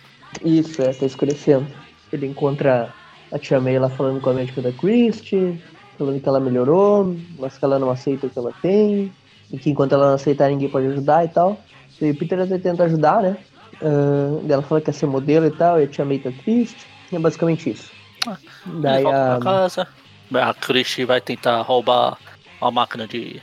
Isso, é, tá escurecendo. Ele encontra a tia May lá falando com a médica da Christie, falando que ela melhorou, mas que ela não aceita o que ela tem, e que enquanto ela não aceitar ninguém pode ajudar e tal. E o Peter até tenta ajudar, né? Uh, ela fala que quer ser modelo e tal, e a tia May tá triste. E é basicamente isso. Ah, Daí a... casa, a Christie vai tentar roubar a máquina de,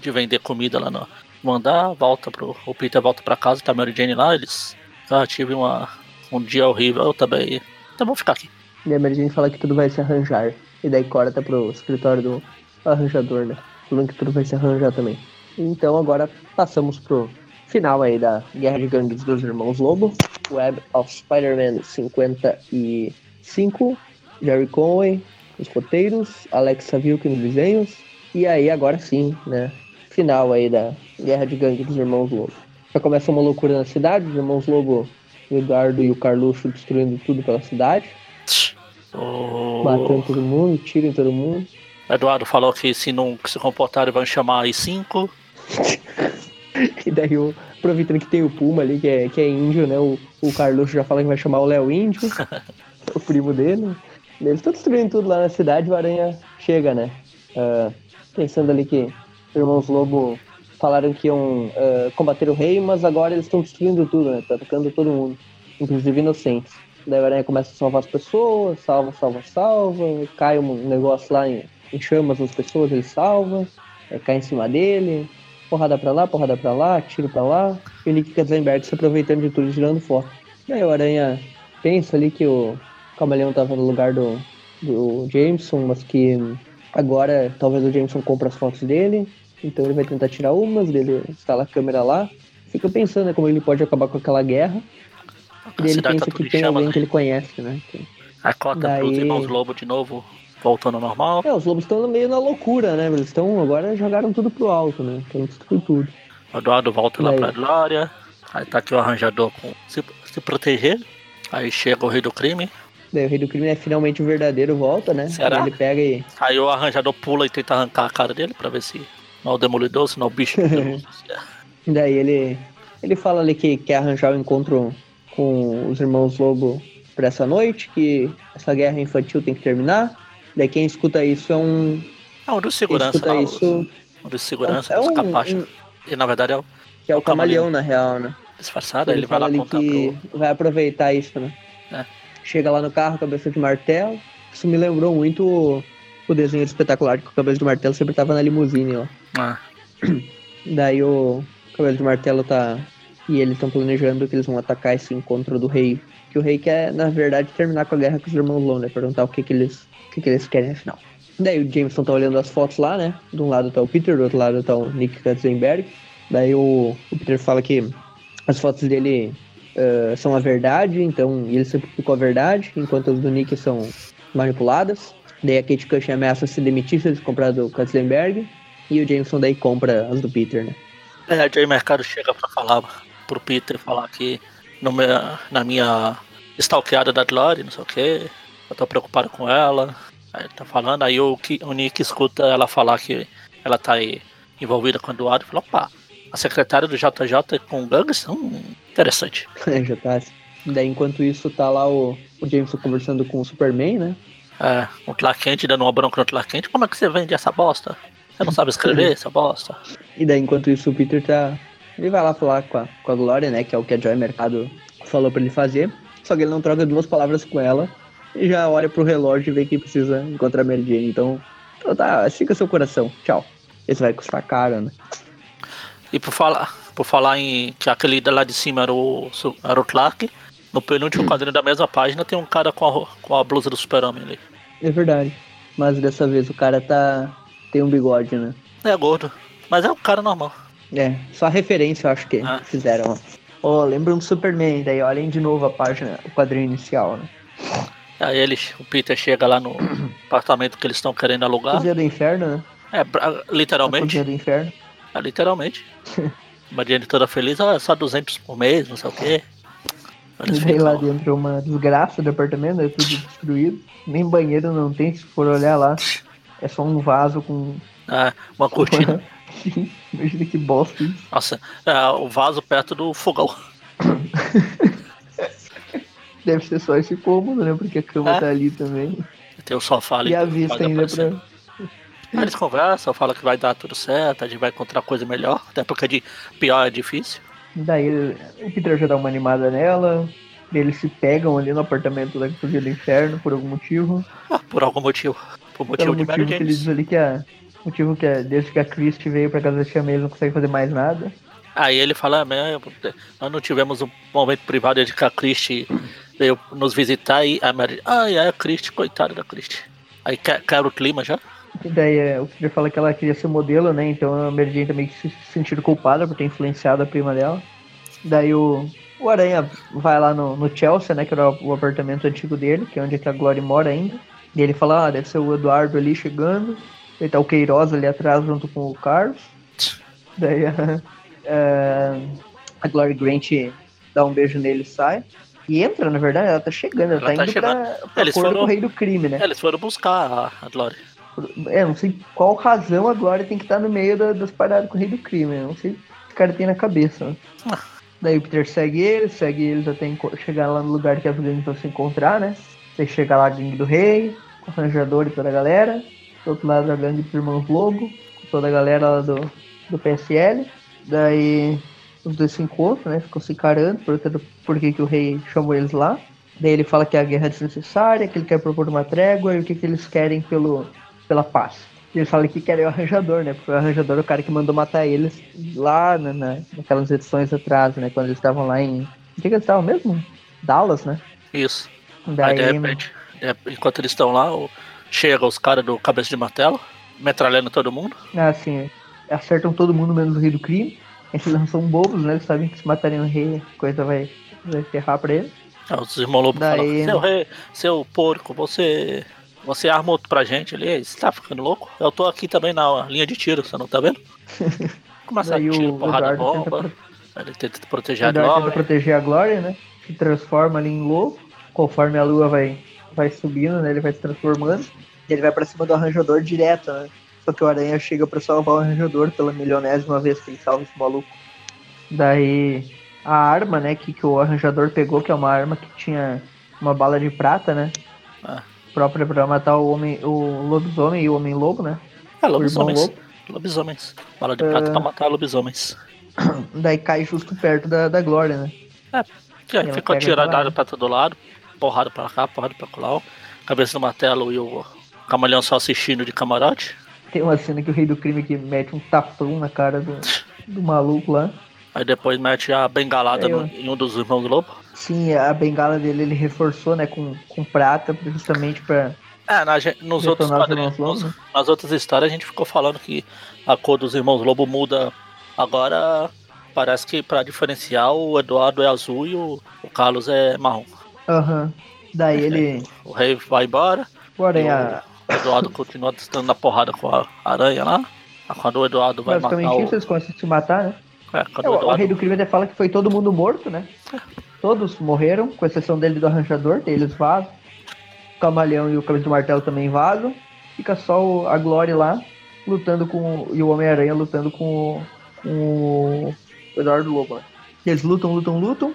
de vender comida lá no, mandar, volta pro. O Peter volta pra casa, tá a Mary Jane lá, eles. Ah, tive uma, um dia horrível, eu também. Então vamos ficar aqui. E a Mary Jane fala que tudo vai se arranjar. E daí corta pro escritório do arranjador, né? Falando que tudo vai se arranjar também. Então agora passamos pro final aí da Guerra de Gangues dos Irmãos Lobo. Web of Spider-Man 55. Jerry Conway, os roteiros. Alexa Vilk nos desenhos. E aí agora sim, né? Final aí da Guerra de Gangue dos Irmãos Lobo. Já começa uma loucura na cidade, os Irmãos Lobo, o Eduardo e o Carluxo destruindo tudo pela cidade. Oh. Matando todo mundo, tirem todo mundo. Eduardo falou que se não se comportarem vão chamar aí cinco. e daí, o, aproveitando que tem o Puma ali, que é, que é índio, né? O, o Carluxo já fala que vai chamar o Léo Índio, o primo dele. Eles estão destruindo tudo lá na cidade, o Aranha chega, né? Uh, pensando ali que os irmãos Lobo falaram que iam uh, combater o rei, mas agora eles estão destruindo tudo, né? Tá atacando todo mundo, inclusive inocentes. Daí o Aranha começa a salvar as pessoas, salva, salva, salva, cai um negócio lá em, em chamas as pessoas, ele salva, é, cai em cima dele, porrada pra lá, porrada pra lá, tiro pra lá, e o Nick Katzenberg se aproveitando de tudo e tirando foto. Daí o Aranha pensa ali que o Camaleão tava no lugar do, do Jameson, mas que agora talvez o Jameson compre as fotos dele, então ele vai tentar tirar umas, ele instala a câmera lá, fica pensando né, como ele pode acabar com aquela guerra. A e ele pensa tá que tem chama, alguém né? que ele conhece, né? A cota Daí... pros irmãos Lobo de novo voltando ao normal. É, os lobos estão meio na loucura, né? Eles estão agora jogaram tudo pro alto, né? Destruiu tudo. O Eduardo volta lá pra Glória. Aí tá aqui o arranjador com se, se proteger. Aí chega o rei do crime. Daí o rei do crime é finalmente o verdadeiro, volta, né? Será? Aí ele pega e. Aí o arranjador pula e tenta arrancar a cara dele pra ver se não é o demolidor, senão o bicho. Daí ele, ele fala ali que quer arranjar o um encontro com os irmãos Lobo para essa noite, que essa guerra infantil tem que terminar. Daí quem escuta isso é um. É um dos segurança. Escuta isso... Um dos segurança, é um, um... E na verdade é o. Que é o, o camaleão, camaleão, na real, né? Disfarçado, ele, ele vai lá ali que pro... vai aproveitar isso, né? É. Chega lá no carro, cabeça de martelo. Isso me lembrou muito o desenho espetacular que o Cabelo de Martelo sempre tava na limusine, ó. Ah. Daí o Cabelo de Martelo tá. E eles estão planejando que eles vão atacar esse encontro do rei. Que o rei quer, na verdade, terminar com a guerra com os irmãos Lone, né? Perguntar o que, que eles. Que, que eles querem afinal. Daí o Jameson tá olhando as fotos lá, né? De um lado tá o Peter, do outro lado tá o Nick Katzenberg. Daí o, o Peter fala que as fotos dele uh, são a verdade, então ele sempre ficou a verdade, enquanto as do Nick são manipuladas. Daí a Kate Cushing ameaça se demitir se eles comprarem do Katzenberg. E o Jameson daí compra as do Peter, né? É, Jay Mercado chega pra falar pro Peter falar que no meu, na minha stalkeada da Glory, não sei o que, eu tô preocupado com ela. Aí tá falando, aí o, o Nick escuta ela falar que ela tá aí envolvida com o Eduardo e fala, opa, a secretária do JJ com gangues, hum, interessante. É, já tá. Daí enquanto isso tá lá o, o Jameson conversando com o Superman, né? É, o Clark Kent dando uma bronca no Clark Kent. Como é que você vende essa bosta? Você não sabe escrever essa bosta? E daí, enquanto isso, o Peter tá. Ele vai lá falar com a, com a Glória, né? Que é o que a Joy Mercado falou pra ele fazer. Só que ele não troca duas palavras com ela. E já olha pro relógio e vê que precisa encontrar a Mary Jane. Então, então tá, fica seu coração. Tchau. Esse vai custar caro, né? E por falar, por falar em que aquele lá de cima era o, era o Clark, no penúltimo quadrinho da mesma página tem um cara com a, com a blusa do super-homem ali. É verdade. Mas dessa vez o cara tá. tem um bigode, né? É gordo. Mas é um cara normal. É, só a referência eu acho que ah. fizeram. Ó, oh, lembram do Superman, daí olhem de novo a página, o quadrinho inicial, né? Aí eles, o Peter chega lá no apartamento que eles estão querendo alugar. Cozinha do inferno, né? É, literalmente. Cozinha do inferno. É, literalmente. Uma Jane toda feliz, ah, só 200 por mês, não sei o quê. Eles Daí lá dentro uma desgraça do apartamento, é tudo destruído. Nem banheiro não tem, se for olhar lá. É só um vaso com. Ah, uma cortina. Imagina que bosta isso. Nossa, é, o vaso perto do fogão. Deve ser só esse cômodo, né? Porque a cama é. tá ali também. Tem o sofá ali. E a vista ainda pra. Aí eles conversam, falam que vai dar tudo certo, a gente vai encontrar coisa melhor, até porque de pior é difícil. Daí o Peter já dá uma animada nela, eles se pegam ali no apartamento da Cozinha do Inferno por algum motivo. Ah, por algum motivo. Por motivo Pelo de motivo que ele diz ali que a. Motivo que é, desde que a Christie veio pra casa da Tia May, ele não consegue fazer mais nada. Aí ele fala, ah, nós não tivemos um momento privado desde que a Christie veio nos visitar e a Mary, ai, ah, é a Christie, coitada da Christie. Aí quebra o clima já. E daí é, o Peter fala que ela queria ser modelo, né? Então a Mary Jane também se sentiu culpada por ter influenciado a prima dela. Daí o, o Aranha vai lá no, no Chelsea, né? Que era o apartamento antigo dele, que é onde é a Glory mora ainda. E ele fala, ah, deve ser o Eduardo ali chegando. Ele tá o Queiroz ali atrás junto com o Carlos. Daí a, a, a Glory Grant dá um beijo nele e sai. E entra, na verdade, ela tá chegando, ela, ela tá, tá, indo chegando. pra, pra eles foram, do rei do crime, né? Eles foram buscar a, a Glory. É, não sei qual razão a Glória tem que estar no meio da, das paradas com o rei do crime. Né? Não sei o que o cara tem na cabeça. Né? Ah. Daí o Peter segue eles, segue eles até chegar lá no lugar que as gangues vão se encontrar, né? Você chega lá a gangue do rei, com o arranjador e toda a galera. Do outro lado a gangue dos irmãos Lobo, com toda a galera lá do, do PSL. Daí os dois se encontram, né? Ficam se encarando por, por que, que o rei chamou eles lá. Daí ele fala que a guerra é desnecessária, que ele quer propor uma trégua e o que, que eles querem pelo, pela paz. E eles falam que querem o arranjador, né? Porque o arranjador é o cara que mandou matar eles lá na, na, naquelas edições atrás, né? Quando eles estavam lá em. O que, que eles estavam mesmo? Dallas, né? Isso. Daí... Aí, de repente, enquanto eles estão lá, chega os caras do cabeça de martelo, metralhando todo mundo. Ah, sim. Acertam todo mundo menos o rei do crime. Eles não são bobos, né? Eles sabem que se matarem o rei, a coisa vai, vai ferrar pra eles. Ah, os irmãos lobos Daí... falam, seu rei, seu porco, você você arma outro pra gente ali, você tá ficando louco? Eu tô aqui também na linha de tiro, você não tá vendo? Começa a tiro, porrada, bomba. Tenta... Ele tenta proteger a Glória. tenta proteger a Glória, né? Se transforma ali em lobo. Conforme a lua vai, vai subindo, né? Ele vai se transformando. E ele vai pra cima do arranjador direto, né? Só que o Aranha chega pra salvar o arranjador pela milionésima vez que ele salva esse maluco. Daí a arma, né, que, que o arranjador pegou, que é uma arma que tinha uma bala de prata, né? Ah própria pra matar o homem, o lobisomem e o homem lobo, né? É, lobisomens. Lobo. Lobisomens. Bala de prata uh... pra matar lobisomens. Daí cai justo perto da, da Glória, né? É, que ficou atirado pra todo lado, porrada pra cá, porrada pra lá, cabeça do martelo e o camaleão só assistindo de camarote. Tem uma cena que o rei do crime que mete um tapão na cara do, do maluco lá. Aí depois mete a bengalada no, em um dos irmãos Lobo. Sim, a bengala dele ele reforçou, né, com, com prata, justamente para é, na, nos outros nos, nas outras histórias a gente ficou falando que a cor dos irmãos Lobo muda. Agora parece que para diferenciar o Eduardo é azul e o, o Carlos é marrom. Aham. Uhum. Daí ele. O rei vai embora. O aranha. O Eduardo continua estando na porrada com a aranha lá. Quando o Eduardo vai matar. Isso, eles conseguem se matar, né? É, é, o, Eduardo... o, rei do crime até fala que foi todo mundo morto, né? Todos morreram, com exceção dele do arranjador, eles vazam. O camaleão e o cabeça do martelo também vazam. Fica só a Glória lá, lutando com. E o Homem-Aranha lutando com, com o Eduardo Lobo. Né? Eles lutam, lutam, lutam.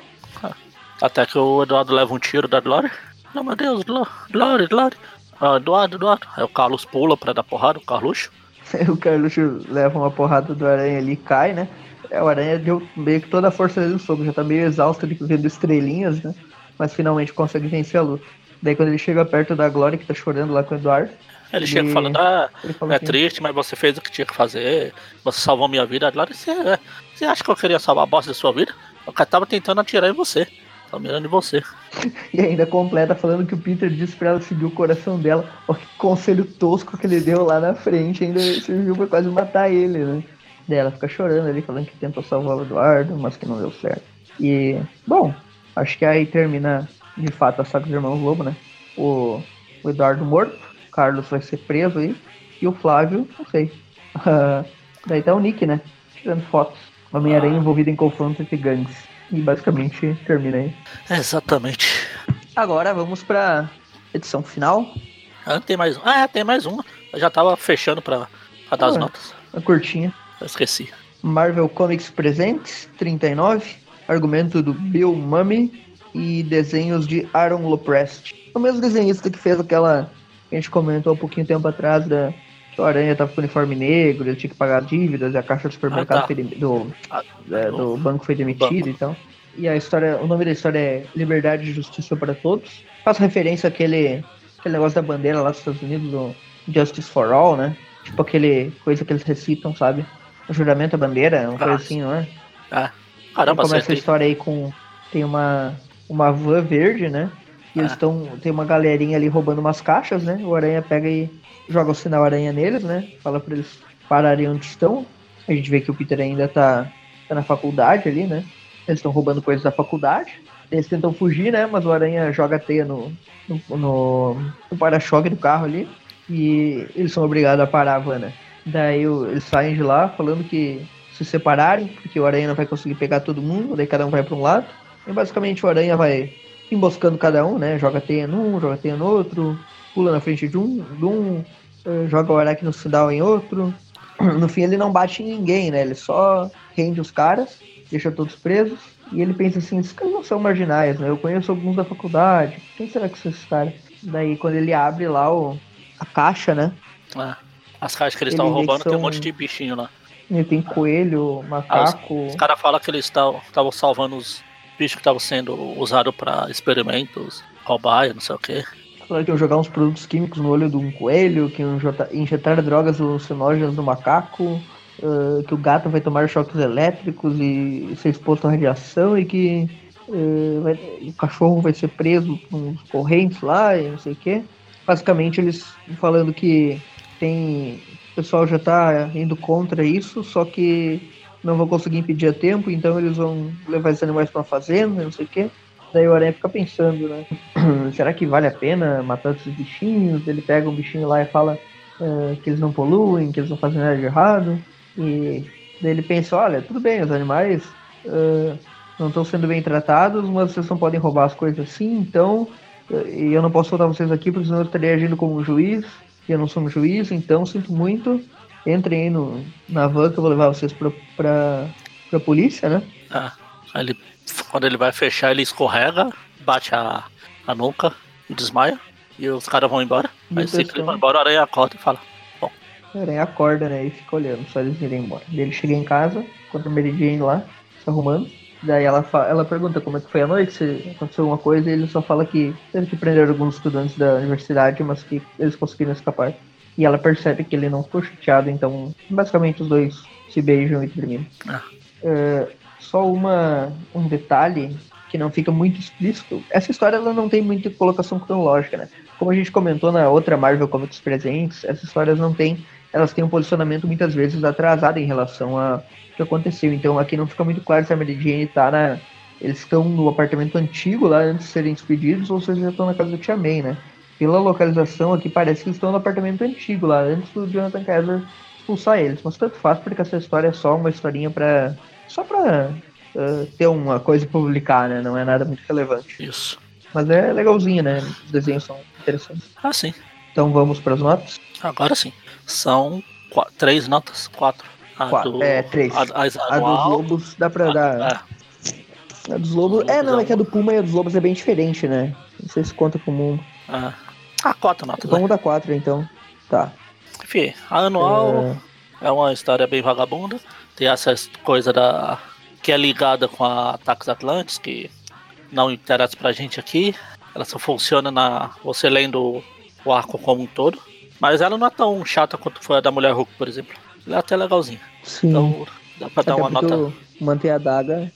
Até que o Eduardo leva um tiro da Glória. Não, meu Deus, Glória, Glória. Ah, Eduardo, Eduardo. Aí o Carlos pula pra dar porrada, o Carluxo. o Carluxo leva uma porrada do aranha ali e cai, né? É, o Aranha deu meio que toda a força dele no soco, já tá meio exausto de vendo estrelinhas, né? Mas finalmente consegue vencer a luta. Daí quando ele chega perto da Glória, que tá chorando lá com o Eduardo. Ele, ele chega falando, ah, é assim, triste, mas você fez o que tinha que fazer, você salvou minha vida. A Glória, você, você acha que eu queria salvar a bosta da sua vida? O cara tava tentando atirar em você. Tá mirando em você. e ainda completa falando que o Peter disse pra ela seguir o coração dela. Olha que conselho tosco que ele deu lá na frente, ainda serviu pra quase matar ele, né? Daí ela fica chorando ali, falando que tentou salvar o Eduardo, mas que não deu certo. E, bom, acho que aí termina de fato a saga dos irmãos Lobo, né? O, o Eduardo morto, o Carlos vai ser preso aí, e o Flávio, não sei. Uh, daí tá o Nick, né? Tirando fotos Homem-Aranha envolvido em confronto entre gangues. E basicamente termina aí. Exatamente. Agora vamos pra edição final. Ah, tem mais um. Ah, é, tem mais uma. Eu já tava fechando pra, pra dar as Ah. notas. Uma curtinha. Eu esqueci. Marvel Comics Presents, 39. Argumento do Bill Mummy e desenhos de Aaron Loprest. O mesmo desenhista que fez aquela que a gente comentou há um pouquinho tempo atrás da que o Aranha tava com uniforme negro, ele tinha que pagar dívidas, e a caixa do supermercado Ah, tá. foi do, Ah, é, do banco foi demitido e tal. E a história, o nome da história é Liberdade e Justiça para Todos. Faz referência àquele, aquele negócio da bandeira lá dos Estados Unidos, do Justice for All, né? Tipo aquele coisa que eles recitam, sabe? O juramento à bandeira, uma coisa Ah, assim, não é? Ah, caramba, começa a história aí com. Tem uma, uma van verde, né? E eles estão. Tem uma galerinha ali roubando umas caixas, né? O Aranha pega e joga o sinal aranha neles, né? Fala pra eles pararem onde estão. A gente vê que o Peter ainda tá, tá na faculdade ali, né? Eles estão roubando coisas da faculdade. Eles tentam fugir, né? Mas o Aranha joga teia no, no, no, no para-choque do carro ali. E eles são obrigados a parar a van, né? Daí eles saem de lá falando que se separarem, porque o Aranha não vai conseguir pegar todo mundo, daí cada um vai para um lado. E basicamente o Aranha vai emboscando cada um, né? Joga teia num, joga teia no outro, pula na frente de um, de um eh, joga o aracno sinal em outro. No fim ele não bate em ninguém, né? Ele só rende os caras, deixa todos presos. E ele pensa assim, esses caras não são marginais, né? Eu conheço alguns da faculdade. Quem será que são esses caras? Daí quando ele abre lá o, a caixa, né? Ah, as caixas que eles Ele estavam roubando tem um são- monte de bichinho lá. Ele tem coelho, macaco. Os caras falam que eles estavam salvando os bichos que estavam sendo usados pra experimentos, cobaia, não sei o que. Falaram que iam jogar uns produtos químicos no olho de um coelho, que iam injetar drogas alucinógenas no macaco, ah, que o gato vai tomar choques elétricos e ser exposto à radiação e que ah, vai- o cachorro vai ser preso com correntes lá e não sei o que. Basicamente eles falando que tem. O pessoal já tá indo contra isso, só que não vão conseguir impedir a tempo, então eles vão levar esses animais pra uma fazenda, não sei o que. Daí o Aranha fica pensando, né? Será que vale a pena matar esses bichinhos? Ele pega um bichinho lá e fala eh, que eles não poluem, que eles não fazem nada de errado. E daí ele pensa, olha, tudo bem, os animais eh, não estão sendo bem tratados, mas vocês não podem roubar as coisas assim, então e eu não posso soltar vocês aqui, porque senão eu estaria agindo como um juiz, e eu não sou um juiz, então sinto muito. Entrem aí no, na van que eu vou levar vocês pra, pra, pra polícia, né? Ah, ele, quando ele vai fechar, ele escorrega, bate a, a nuca e desmaia. E os caras vão embora. E Aí o assim que vai embora, a aranha acorda e fala: O Aranha acorda, né? E fica olhando, só eles irem embora. Daí ele chega em casa, encontra a Mary Jane lá, se arrumando. Daí ela, fa- ela pergunta como é que foi a noite, se aconteceu alguma coisa, e ele só fala que teve que prender alguns estudantes da universidade, mas que eles conseguiram escapar. E ela percebe que ele não ficou chateado, então basicamente os dois se beijam e terminam. Ah. É, só uma, um detalhe que não fica muito explícito. Essa história ela não tem muita colocação cronológica, né? Como a gente comentou na outra Marvel Comics Presentes, essas histórias não têm, elas têm um posicionamento muitas vezes atrasado em relação a o que aconteceu. Então aqui não fica muito claro se a Mary Jane tá na eles estão no apartamento antigo lá antes de serem despedidos ou se eles já estão na casa do Tia May, né? Pela localização aqui parece que eles estão no apartamento antigo lá antes do Jonathan Kaiser expulsar eles, mas tanto faz porque essa história é só uma historinha para só pra uh, ter uma coisa publicar, né? Não é nada muito relevante. Isso. Mas é legalzinho, né? Os desenhos são interessantes. Ah, sim. Então vamos pras notas? Agora sim. São qua- três notas, quatro. A Qua- do, é, três. A, a, A dos lobos dá pra dar. é, A dos lobos. É, não, é que a do Puma e a dos lobos é bem diferente, né? Não sei se conta como. É. Ah, quatro notas. Vamos dar quatro então. Tá. Enfim, a anual É, é uma história bem vagabunda. Tem essa coisa da. que é ligada com a Ataques Atlantes, que não interessa pra gente aqui. Ela só funciona na. você lendo o arco como um todo. Mas ela não é tão chata quanto foi a da Mulher Hulk, por exemplo. Ela é até legalzinha. sim. Então dá pra dar Até uma nota. manter a daga.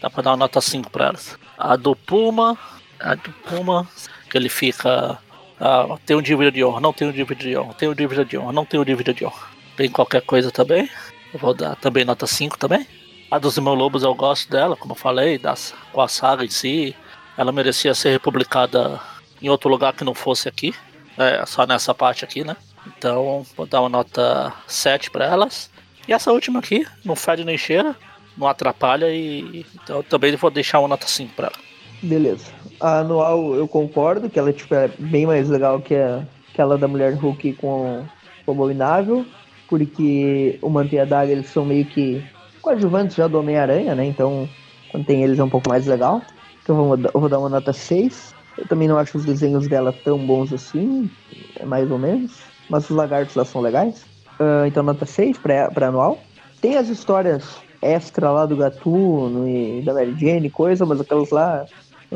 Dá pra dar uma nota 5 pra elas. A do Puma. A do Puma. Que ele fica. ah, tem um dívida de honra, não tem um dívida de honra, tem um dívida de honra, não tem um dívida de honra. Tem qualquer coisa também. Eu vou dar também nota 5 também. A dos Irmãos Lobos eu gosto dela, como eu falei, das, com a saga em si. Ela merecia ser republicada em outro lugar que não fosse aqui. É, só nessa parte aqui, né? Então, vou dar uma nota 7 pra elas. E essa última aqui, não fede nem cheira, não atrapalha e então também vou deixar uma nota 5 pra ela. Beleza. A anual eu concordo que ela tipo, é bem mais legal que a, aquela da Mulher Hulk com o Abominável, porque o Manto e a Daga eles são meio que coadjuvantes já do Homem-Aranha, né? Então quando tem eles é um pouco mais legal. Então eu vou, eu vou dar uma nota 6. Eu também não acho os desenhos dela tão bons assim, é mais ou menos. Mas os lagartos lá são legais. Uh, então nota 6 pra, pra anual. Tem as histórias extra lá do Gatuno e da Mary Jane, coisa, mas aquelas lá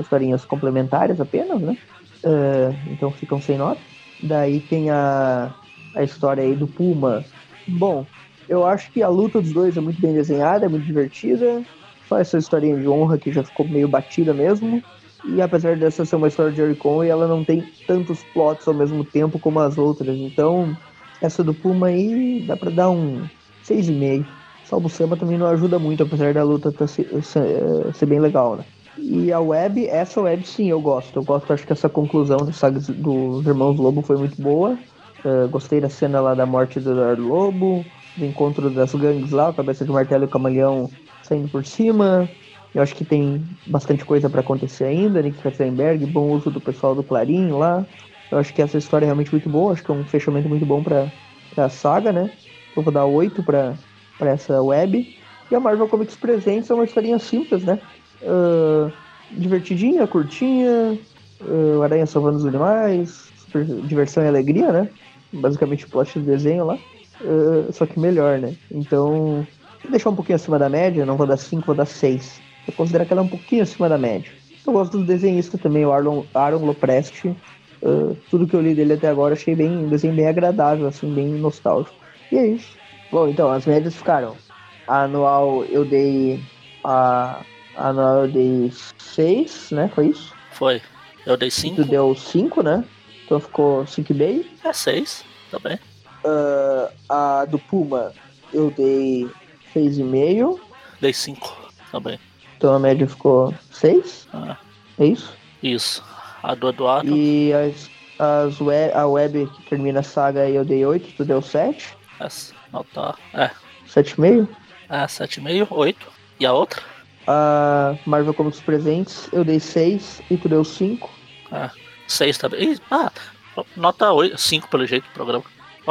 historinhas complementares apenas, né? Uh, então ficam sem nota. Daí tem a, a história aí do Puma. Bom, eu acho que a luta dos dois é muito bem desenhada, é muito divertida. Só essa historinha de honra que já ficou meio batida mesmo. E apesar dessa ser uma história de Oricon, ela não tem tantos plots ao mesmo tempo como as outras. Então, essa do Puma aí dá pra dar um 6,5. Salvo Samba também não ajuda muito, apesar da luta tá ser, ser, bem legal, né? E a web, essa web sim eu gosto. Eu gosto, acho que essa conclusão do saga dos Irmãos Lobo foi muito boa. Uh, gostei da cena lá da morte do Eduardo Lobo, do encontro das gangues lá, o Cabeça de Martelo e o Camaleão saindo por cima. Eu acho que tem bastante coisa para acontecer ainda. Nick Katzenberg, bom uso do pessoal do Clarim lá. Eu acho que essa história é realmente muito boa. Acho que é um fechamento muito bom para a saga, né? Eu vou dar 8 para essa web. E a Marvel Comics Presentes é uma historinha simples, né? Uh, divertidinha, curtinha. Uh, Aranha salvando os animais. Diversão e alegria, né? Basicamente o plot do desenho lá. Uh, só que melhor, né? Então, vou deixar um pouquinho acima da média. Não vou dar 5, vou dar 6. Eu considero que ela é um pouquinho acima da média. Eu gosto do desenhista também, o Aaron, Aaron. Uh, tudo que eu li dele até agora achei bem, um desenho bem agradável, assim, bem nostálgico. E é isso. Bom, então, as médias ficaram. A anual eu dei. A, a anual eu dei 6, né? Foi isso? Foi. Eu dei 5. Tu deu 5, né? Então ficou 5,5. É 6, também. Uh, a do Puma eu dei 6,5. Dei 5 também. Então a média ficou 6? Ah. É isso? Isso. A do Eduardo. E as, as web, a web que termina a saga aí eu dei 8, tu deu 7? Essa, não tá. É. 7,5? É, 7,5, 8. E a outra? A Marvel Comics Presentes eu dei 6 e tu deu 5. É, 6 também. Ah, nota 8, 5 pelo jeito do programa.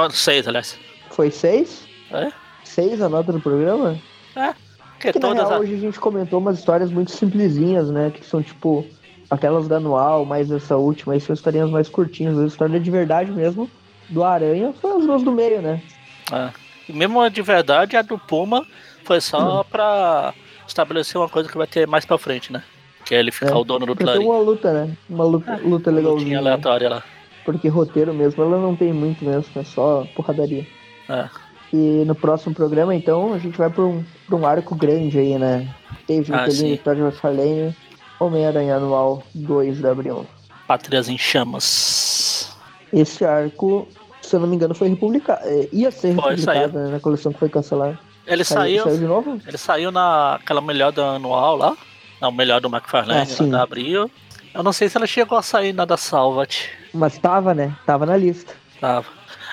6, aliás. Foi 6? É? 6 a nota do programa? É. Que, que na real, a... hoje a gente comentou umas histórias muito simplesinhas, né? Que são tipo aquelas da anual, mais essa última, aí são historinhas mais curtinhas, a história de verdade mesmo do Aranha foi as duas do meio, né? É. E mesmo a de verdade, a do Puma foi só hum. pra estabelecer uma coisa que vai ter mais pra frente, né? Que é ele ficar é, o dono do Clarim. uma luta, né? Uma luta, é, luta legalzinha. aleatória lá. Porque roteiro mesmo, ela não tem muito mesmo, é só porradaria. É. E no próximo programa, então, a gente vai para um, pra um arco grande aí, né? David ah, Kelly, Vitória McFarlane, Homem-Aranha Anual 2 da Abril. Pátrias em Chamas. Esse arco, se eu não me engano, foi republicado. É, ia ser republicado né, na coleção que foi cancelada. Ele saiu, saiu, de novo? Ele saiu naquela melhor da anual lá. Não, melhor do McFarlane, ah, da Abril. Eu não sei se ela chegou a sair na da Salvat. Mas tava, né? Tava na lista. Tava.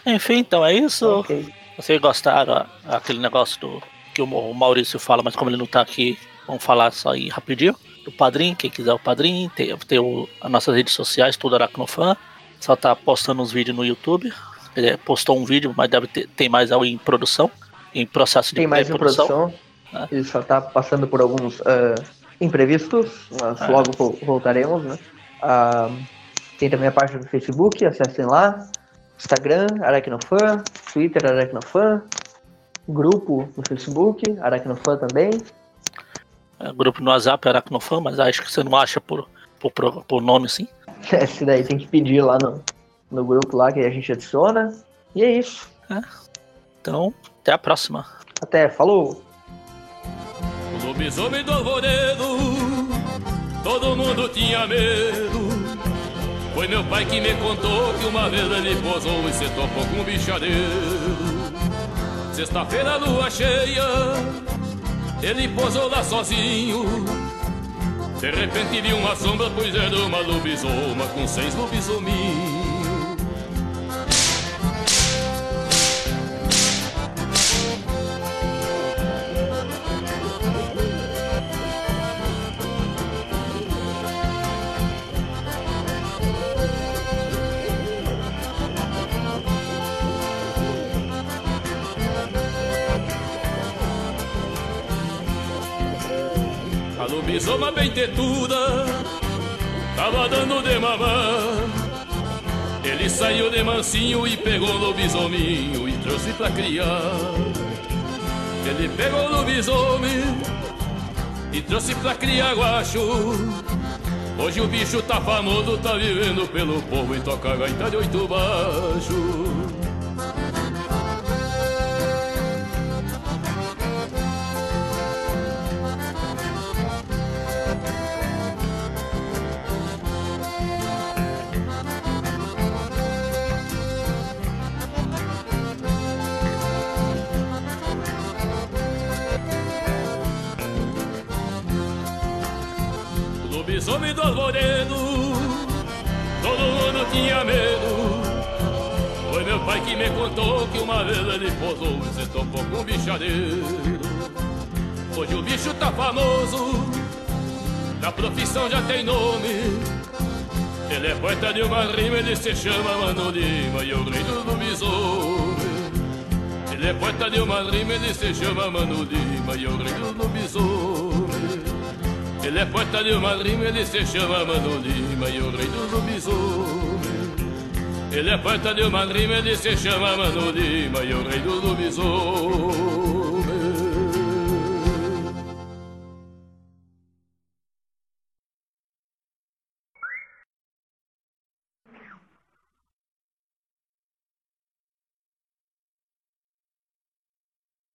Enfim, então é isso. Okay. Vocês gostaram aquele negócio do que o Maurício fala, mas como ele não tá aqui, vamos falar só aí rapidinho. Do padrinho, quem quiser o padrinho, tem, tem o, as nossas redes sociais, tudo Aracnofan. Só tá postando uns vídeos no YouTube. Ele postou um vídeo, mas deve ter tem mais em produção, em processo de Tem mais produção. É. Ele só tá passando por alguns uh, imprevistos, mas é. logo voltaremos, né? Uh, tem também a página do Facebook, acessem lá. Instagram, Aracnofan, Twitter, Aracnofan, grupo no Facebook, Aracnofan também. É, grupo no WhatsApp, Aracnofan, mas acho que você não acha por, por, por nome assim. Esse daí tem que pedir lá no, no grupo lá que a gente adiciona. E é isso. É. Então, até a próxima. Até, falou! O lobisomem do alvoredo, todo mundo tinha medo. Foi meu pai que me contou que uma vez ele posou e se topou com um bichadeiro. Sexta-feira, lua cheia, ele posou lá sozinho. De repente viu uma sombra, pois era uma lobisoma com seis lobisominhos. Lobisoma bem tetuda Tava dando de mamar Ele saiu de mansinho e pegou o lobisominho E trouxe pra criar. Ele pegou o lobisomem E trouxe pra criar guacho. Hoje o bicho tá famoso, tá vivendo pelo povo E toca gaita de oito baixo profissão já tem nome Ele é poeta de uma rima, ele se chama Mano Lima E o rei do lobisomem Ele é poeta de uma rima, ele se chama Mano Lima E o rei do lobisomem ele é poeta de uma rima, ele se chama Mano Lima e o rei do lobisomem. Ele é poeta de uma rima, ele se chama Mano Lima e o rei do lobisomem.